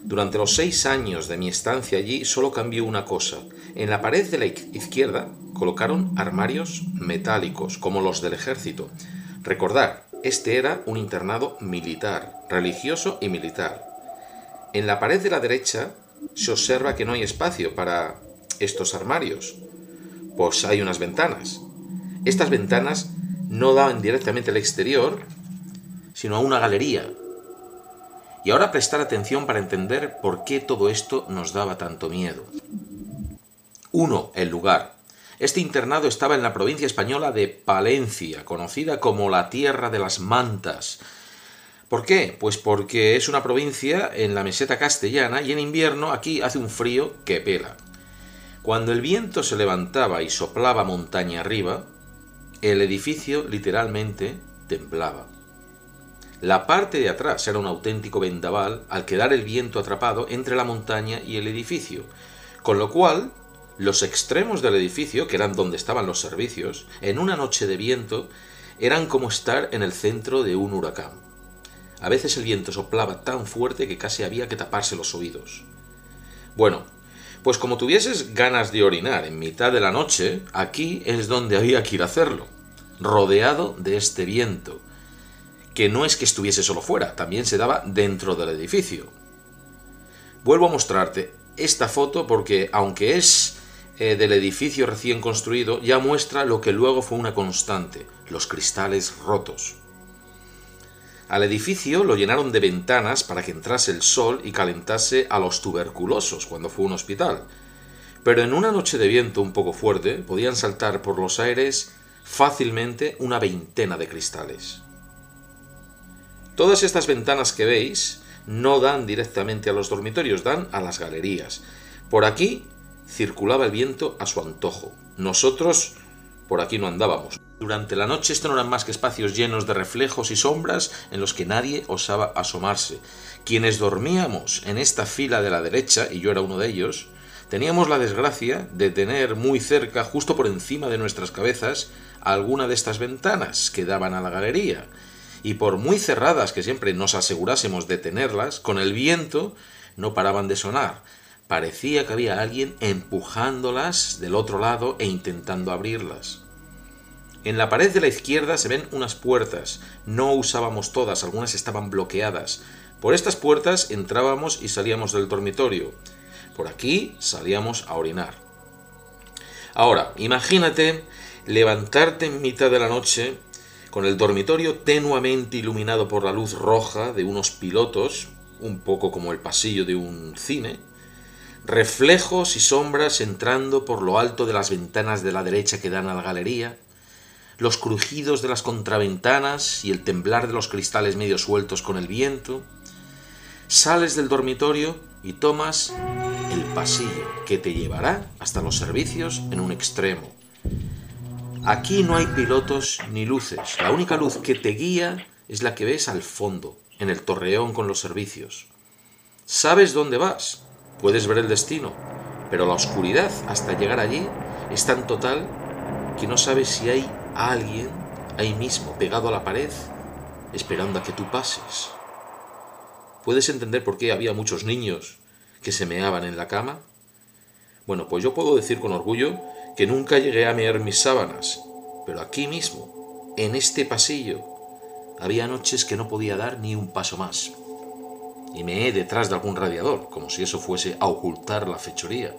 Durante los seis años de mi estancia allí solo cambió una cosa. En la pared de la izquierda colocaron armarios metálicos, como los del ejército. Recordad, este era un internado militar, religioso y militar. En la pared de la derecha se observa que no hay espacio para estos armarios, pues hay unas ventanas. Estas ventanas no daban directamente al exterior, sino a una galería. Y ahora prestar atención para entender por qué todo esto nos daba tanto miedo. 1. El lugar. Este internado estaba en la provincia española de Palencia, conocida como la Tierra de las Mantas, ¿Por qué? Pues porque es una provincia en la meseta castellana y en invierno aquí hace un frío que pela. Cuando el viento se levantaba y soplaba montaña arriba, el edificio literalmente temblaba. La parte de atrás era un auténtico vendaval al quedar el viento atrapado entre la montaña y el edificio, con lo cual los extremos del edificio, que eran donde estaban los servicios, en una noche de viento, eran como estar en el centro de un huracán. A veces el viento soplaba tan fuerte que casi había que taparse los oídos. Bueno, Pues como tuvieses ganas de orinar en mitad de la noche, aquí es donde había que ir a hacerlo, rodeado de este viento, que no es que estuviese solo fuera, también se daba dentro del edificio. Vuelvo a mostrarte esta foto porque, aunque es eh, del edificio recién construido, ya muestra lo que luego fue una constante, los cristales rotos. Al edificio lo llenaron de ventanas para que entrase el sol y calentase a los tuberculosos cuando fue un hospital. Pero en una noche de viento un poco fuerte podían saltar por los aires fácilmente una veintena de cristales. Todas estas ventanas que veis no dan directamente a los dormitorios, dan a las galerías. Por aquí circulaba el viento a su antojo. Nosotros por aquí no andábamos. Durante la noche esto no eran más que espacios llenos de reflejos y sombras en los que nadie osaba asomarse. Quienes dormíamos en esta fila de la derecha, y yo era uno de ellos, teníamos la desgracia de tener muy cerca, justo por encima de nuestras cabezas, alguna de estas ventanas que daban a la galería. Y por muy cerradas que siempre nos asegurásemos de tenerlas, con el viento no paraban de sonar. Parecía que había alguien empujándolas del otro lado e intentando abrirlas. En la pared de la izquierda se ven unas puertas. No usábamos todas, algunas estaban bloqueadas. Por estas puertas entrábamos y salíamos del dormitorio. Por aquí salíamos a orinar. Ahora, imagínate levantarte en mitad de la noche con el dormitorio tenuamente iluminado por la luz roja de unos pilotos, un poco como el pasillo de un cine, reflejos y sombras entrando por lo alto de las ventanas de la derecha que dan a la galería, los crujidos de las contraventanas y el temblar de los cristales medio sueltos con el viento. Sales del dormitorio y tomas el pasillo que te llevará hasta los servicios en un extremo. Aquí no hay pilotos ni luces. La única luz que te guía es la que ves al fondo, en el torreón con los servicios. Sabes dónde vas, puedes ver el destino, pero la oscuridad hasta llegar allí es tan total que no sabes si hay alguien ahí mismo, pegado a la pared, esperando a que tú pases. ¿Puedes entender por qué había muchos niños que se meaban en la cama? Bueno, pues yo puedo decir con orgullo que nunca llegué a mear mis sábanas, pero aquí mismo, en este pasillo, había noches que no podía dar ni un paso más y me he detrás de algún radiador, como si eso fuese a ocultar la fechoría.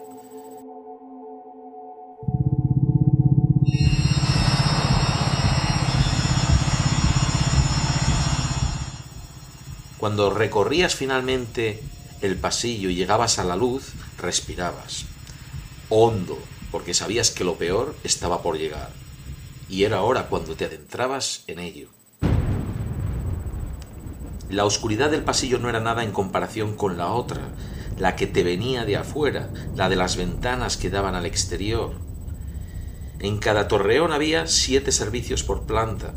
Cuando recorrías finalmente el pasillo y llegabas a la luz, respirabas. Hondo, porque sabías que lo peor estaba por llegar. Y era ahora cuando te adentrabas en ello. La oscuridad del pasillo no era nada en comparación con la otra, la que te venía de afuera, la de las ventanas que daban al exterior. En cada torreón había siete servicios por planta.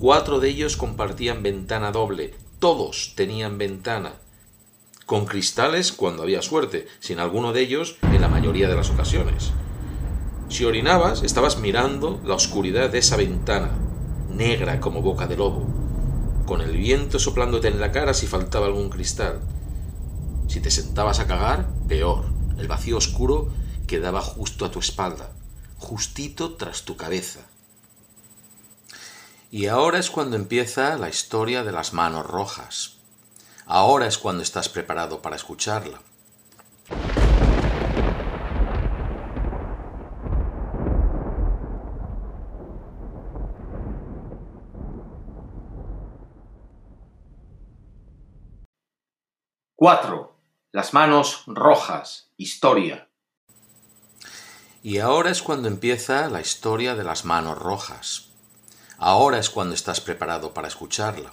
Cuatro de ellos compartían ventana doble. Todos tenían ventana. Con cristales cuando había suerte, sin alguno de ellos en la mayoría de las ocasiones. Si orinabas, estabas mirando la oscuridad de esa ventana, negra como boca de lobo con el viento soplándote en la cara si faltaba algún cristal. Si te sentabas a cagar, peor. El vacío oscuro quedaba justo a tu espalda, justito tras tu cabeza. Y ahora es cuando empieza la historia de las manos rojas. Ahora es cuando estás preparado para escucharla. Cuatro. Las manos rojas. Historia. Y ahora es cuando empieza la historia de las manos rojas. Ahora es cuando estás preparado para escucharla.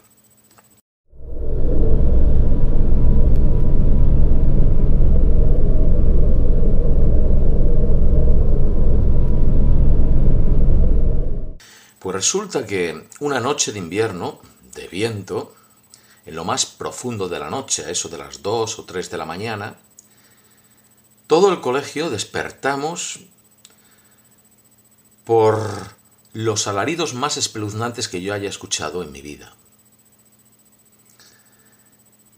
Pues resulta que una noche de invierno, de viento, en lo más profundo de la noche, a eso de las dos o tres de la mañana, todo el colegio despertamos por los alaridos más espeluznantes que yo haya escuchado en mi vida.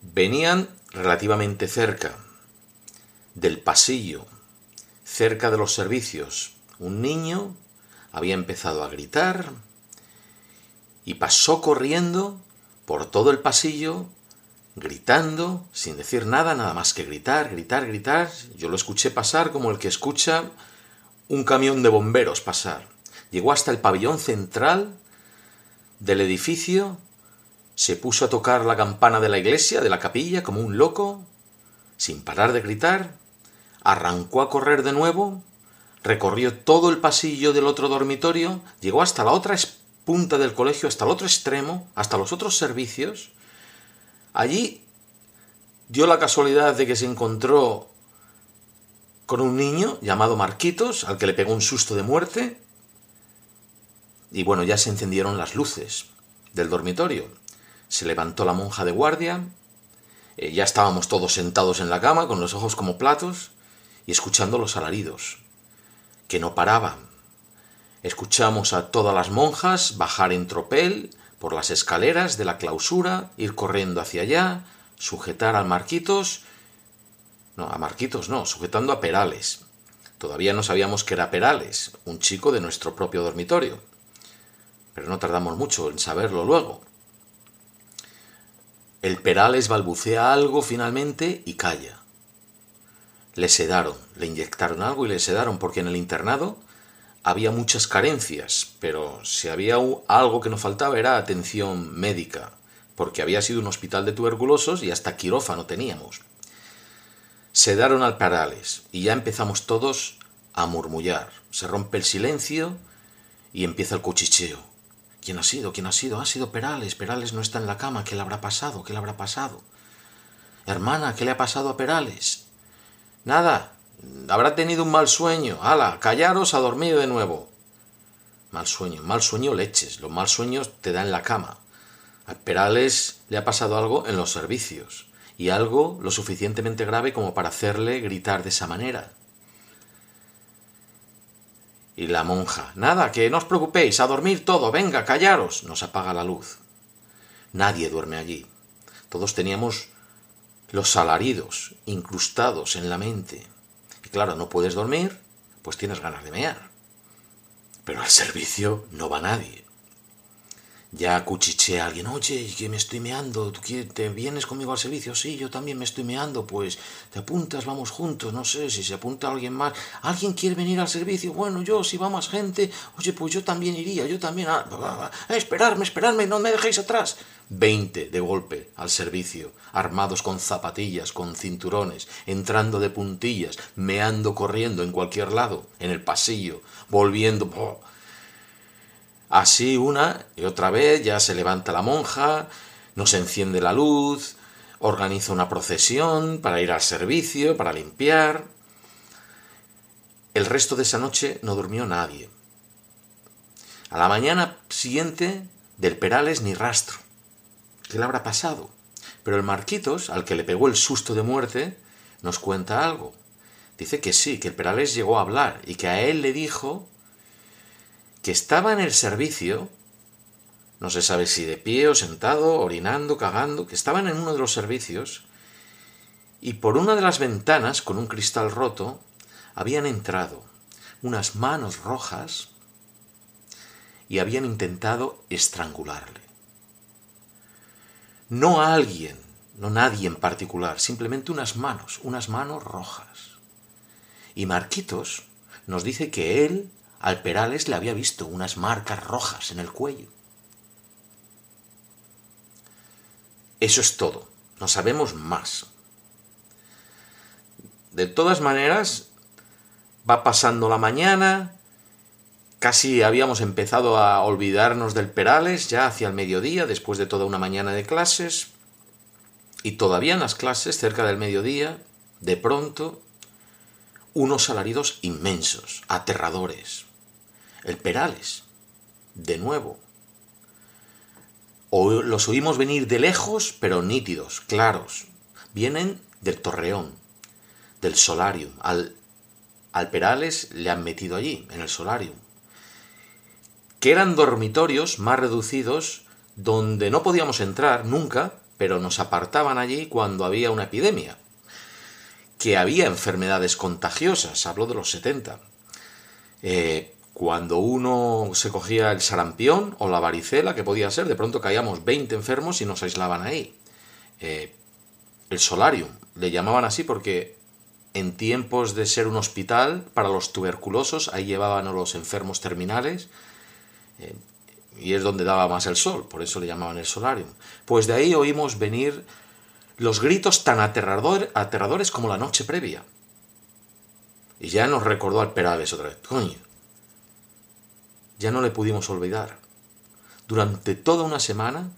Venían relativamente cerca del pasillo cerca de los servicios, un niño había empezado a gritar y pasó corriendo por todo el pasillo, gritando, sin decir nada, nada más que gritar, gritar, gritar. Yo lo escuché pasar como el que escucha un camión de bomberos pasar. Llegó hasta el pabellón central del edificio, se puso a tocar la campana de la iglesia, de la capilla, como un loco, sin parar de gritar, arrancó a correr de nuevo, recorrió todo el pasillo del otro dormitorio, llegó hasta la otra punta del colegio, hasta el otro extremo, hasta los otros servicios. Allí dio la casualidad de que se encontró con un niño llamado Marquitos, al que le pegó un susto de muerte. Y bueno, ya se encendieron las luces del dormitorio. Se levantó la monja de guardia. Eh, ya estábamos todos sentados en la cama, con los ojos como platos, y escuchando los alaridos que no paraban. Escuchamos a todas las monjas bajar en tropel por las escaleras de la clausura, ir corriendo hacia allá, sujetar al Marquitos. No, a Marquitos no, sujetando a Perales. Todavía no sabíamos que era Perales, un chico de nuestro propio dormitorio. Pero no tardamos mucho en saberlo luego. El Perales balbucea algo finalmente y calla le sedaron, le inyectaron algo y le sedaron, porque en el internado había muchas carencias, pero si había algo que nos faltaba era atención médica, porque había sido un hospital de tuberculosos y hasta quirófano teníamos. Sedaron al Perales y ya empezamos todos a murmullar. Se rompe el silencio y empieza el cuchicheo. ¿Quién ha sido? ¿Quién ha sido? Ha sido Perales. Perales no está en la cama. ¿Qué le habrá pasado? ¿Qué le habrá pasado? Hermana, ¿qué le ha pasado a Perales? Nada, habrá tenido un mal sueño. ¡Hala! Callaros a dormir de nuevo. Mal sueño, mal sueño leches. Los mal sueños te dan en la cama. A Perales le ha pasado algo en los servicios, y algo lo suficientemente grave como para hacerle gritar de esa manera. Y la monja, nada, que no os preocupéis, a dormir todo, venga, callaros. Nos apaga la luz. Nadie duerme allí. Todos teníamos los alaridos incrustados en la mente. Claro, no puedes dormir, pues tienes ganas de mear. Pero al servicio no va nadie. Ya cuchiché a alguien, oye, que me estoy meando, ¿tú te vienes conmigo al servicio? Sí, yo también me estoy meando, pues te apuntas, vamos juntos, no sé si se apunta alguien más. ¿Alguien quiere venir al servicio? Bueno, yo, si va más gente, oye, pues yo también iría, yo también. Ah, esperarme, esperarme, no me dejéis atrás. Veinte de golpe al servicio, armados con zapatillas, con cinturones, entrando de puntillas, meando, corriendo en cualquier lado, en el pasillo, volviendo. Así una y otra vez ya se levanta la monja, nos enciende la luz, organiza una procesión para ir al servicio, para limpiar. El resto de esa noche no durmió nadie. A la mañana siguiente del Perales ni rastro. ¿Qué le habrá pasado? Pero el Marquitos, al que le pegó el susto de muerte, nos cuenta algo. Dice que sí, que el Perales llegó a hablar y que a él le dijo que estaba en el servicio, no se sabe si de pie o sentado, orinando, cagando, que estaban en uno de los servicios, y por una de las ventanas, con un cristal roto, habían entrado unas manos rojas y habían intentado estrangularle. No a alguien, no nadie en particular, simplemente unas manos, unas manos rojas. Y Marquitos nos dice que él al Perales le había visto unas marcas rojas en el cuello. Eso es todo, no sabemos más. De todas maneras, va pasando la mañana, casi habíamos empezado a olvidarnos del Perales ya hacia el mediodía, después de toda una mañana de clases, y todavía en las clases, cerca del mediodía, de pronto, unos alaridos inmensos, aterradores, el Perales, de nuevo. O los oímos venir de lejos, pero nítidos, claros. Vienen del Torreón, del Solarium. Al, al Perales le han metido allí, en el Solarium. Que eran dormitorios más reducidos donde no podíamos entrar nunca, pero nos apartaban allí cuando había una epidemia. que había enfermedades contagiosas, hablo de los 70. Eh, cuando uno se cogía el sarampión o la varicela, que podía ser, de pronto caíamos 20 enfermos y nos aislaban ahí. Eh, el solarium, le llamaban así porque en tiempos de ser un hospital para los tuberculosos, ahí llevaban a los enfermos terminales, eh, y es donde daba más el sol, por eso le llamaban el solarium. Pues de ahí oímos venir los gritos tan aterradores como la noche previa. Y ya nos recordó al Perales otra vez. Coño, ya no le pudimos olvidar. Durante toda una semana,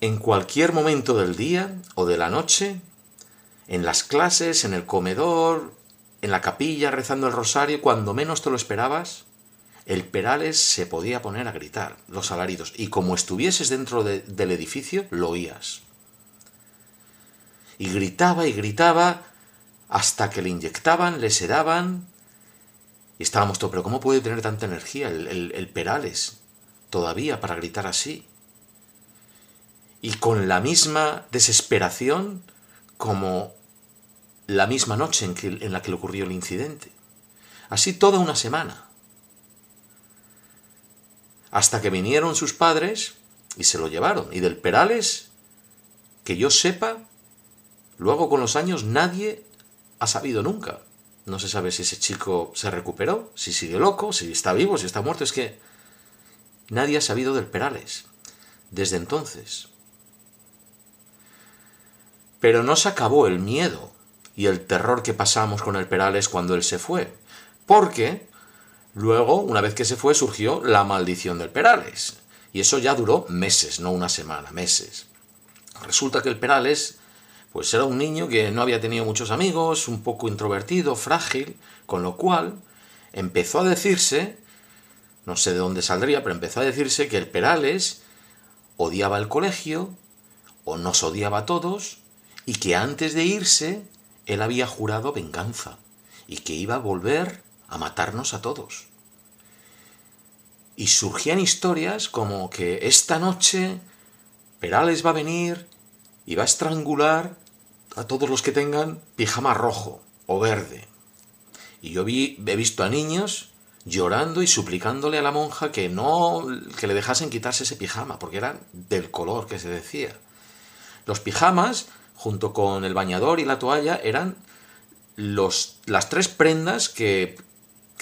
en cualquier momento del día o de la noche, en las clases, en el comedor, en la capilla, rezando el rosario, cuando menos te lo esperabas, el Perales se podía poner a gritar los alaridos y como estuvieses dentro del edificio, lo oías. Y gritaba y gritaba hasta que le inyectaban, le sedaban. Y estábamos todos, pero ¿cómo puede tener tanta energía el, el Perales todavía para gritar así? Y con la misma desesperación como la misma noche en, que, en la que le ocurrió el incidente. Así toda una semana hasta que vinieron sus padres y se lo llevaron. Y del Perales, que yo sepa, luego con los años nadie ha sabido nunca. No se sabe si ese chico se recuperó, si sigue loco, si está vivo, si está muerto. Es que nadie ha sabido del Perales desde entonces. Pero no se acabó el miedo y el terror que pasamos con el Perales cuando él se fue. Porque Luego, una vez que se fue, surgió la maldición del Perales. Y eso ya duró meses, no una semana, meses. Resulta que el Perales, pues era un niño que no había tenido muchos amigos, un poco introvertido, frágil, con lo cual empezó a decirse, no sé de dónde saldría, pero empezó a decirse que el Perales odiaba el colegio, o nos odiaba a todos, y que antes de irse, él había jurado venganza, y que iba a volver a matarnos a todos. Y surgían historias como que esta noche Perales va a venir y va a estrangular a todos los que tengan pijama rojo o verde. Y yo vi, he visto a niños llorando y suplicándole a la monja que no que le dejasen quitarse ese pijama porque era del color que se decía. Los pijamas junto con el bañador y la toalla eran los, las tres prendas que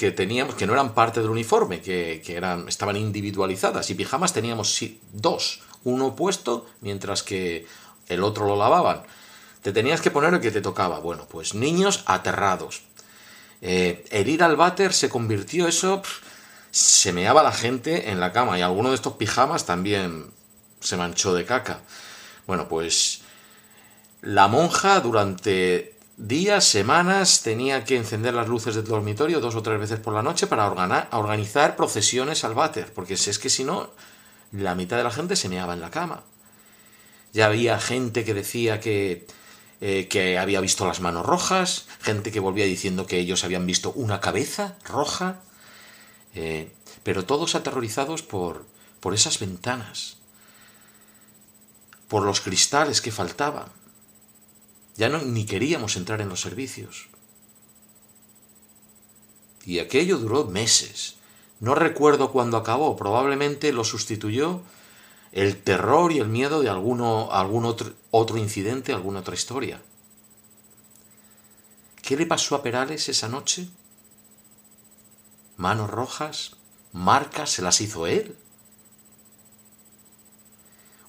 que teníamos, que no eran parte del uniforme, que, eran, estaban individualizadas. Y pijamas teníamos dos, uno puesto, mientras que el otro lo lavaban. Te tenías que poner el que te tocaba. Bueno, pues niños aterrados. Eh, el ir al váter se convirtió eso, se meaba la gente en la cama y alguno de estos pijamas también se manchó de caca. Bueno, pues la monja durante días, semanas, tenía que encender las luces del dormitorio dos o tres veces por la noche para organizar procesiones al váter, porque es que si no, la mitad de la gente se meaba en la cama. Ya había gente que decía que, eh, que había visto las manos rojas, gente que volvía diciendo que ellos habían visto una cabeza roja, eh, pero todos aterrorizados por, por esas ventanas, por los cristales que faltaban ya no, ni queríamos entrar en los servicios. Y aquello duró meses. No recuerdo cuándo acabó, probablemente lo sustituyó el terror y el miedo de alguno, algún otro, otro incidente, alguna otra historia. ¿Qué le pasó a Perales esa noche? Manos rojas, marcas, se las hizo él.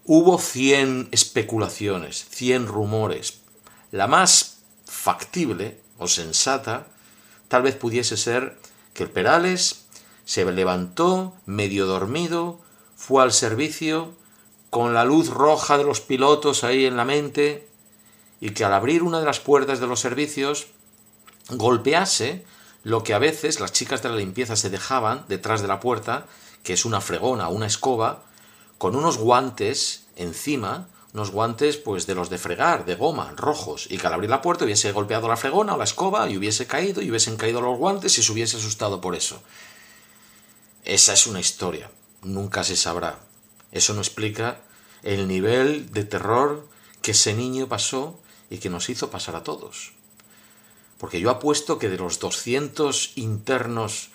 Hubo cien especulaciones, cien rumores, la más factible o sensata tal vez pudiese ser que el Perales se levantó medio dormido, fue al servicio, con la luz roja de los pilotos ahí en la mente, y que al abrir una de las puertas de los servicios golpease lo que a veces las chicas de la limpieza se dejaban detrás de la puerta, que es una fregona, una escoba, con unos guantes encima, unos guantes pues de los de fregar, de goma, rojos, y que al abrir la puerta hubiese golpeado la fregona o la escoba y hubiese caído y hubiesen caído los guantes y se hubiese asustado por eso. Esa es una historia, nunca se sabrá. Eso no explica el nivel de terror que ese niño pasó y que nos hizo pasar a todos. Porque yo apuesto que de los 200 internos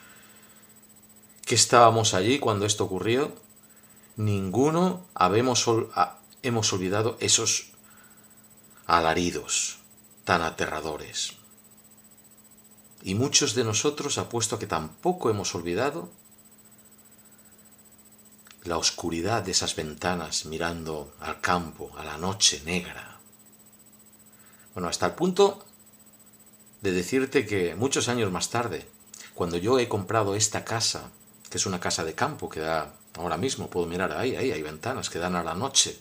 que estábamos allí cuando esto ocurrió, ninguno hemos olvidado esos alaridos tan aterradores. Y muchos de nosotros apuesto que tampoco hemos olvidado la oscuridad de esas ventanas mirando al campo, a la noche negra. Bueno, hasta el punto de decirte que muchos años más tarde, cuando yo he comprado esta casa, que es una casa de campo que da, ahora mismo puedo mirar ahí, ahí hay ventanas que dan a la noche,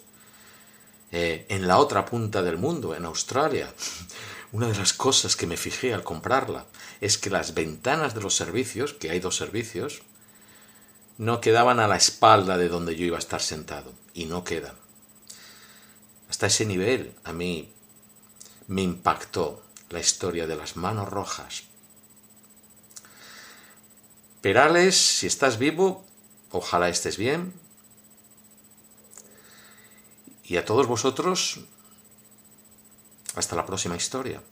eh, en la otra punta del mundo, en Australia, [LAUGHS] una de las cosas que me fijé al comprarla es que las ventanas de los servicios, que hay dos servicios, no quedaban a la espalda de donde yo iba a estar sentado, y no quedan. Hasta ese nivel a mí me impactó la historia de las manos rojas. Perales, si estás vivo, ojalá estés bien. Y a todos vosotros, hasta la próxima historia.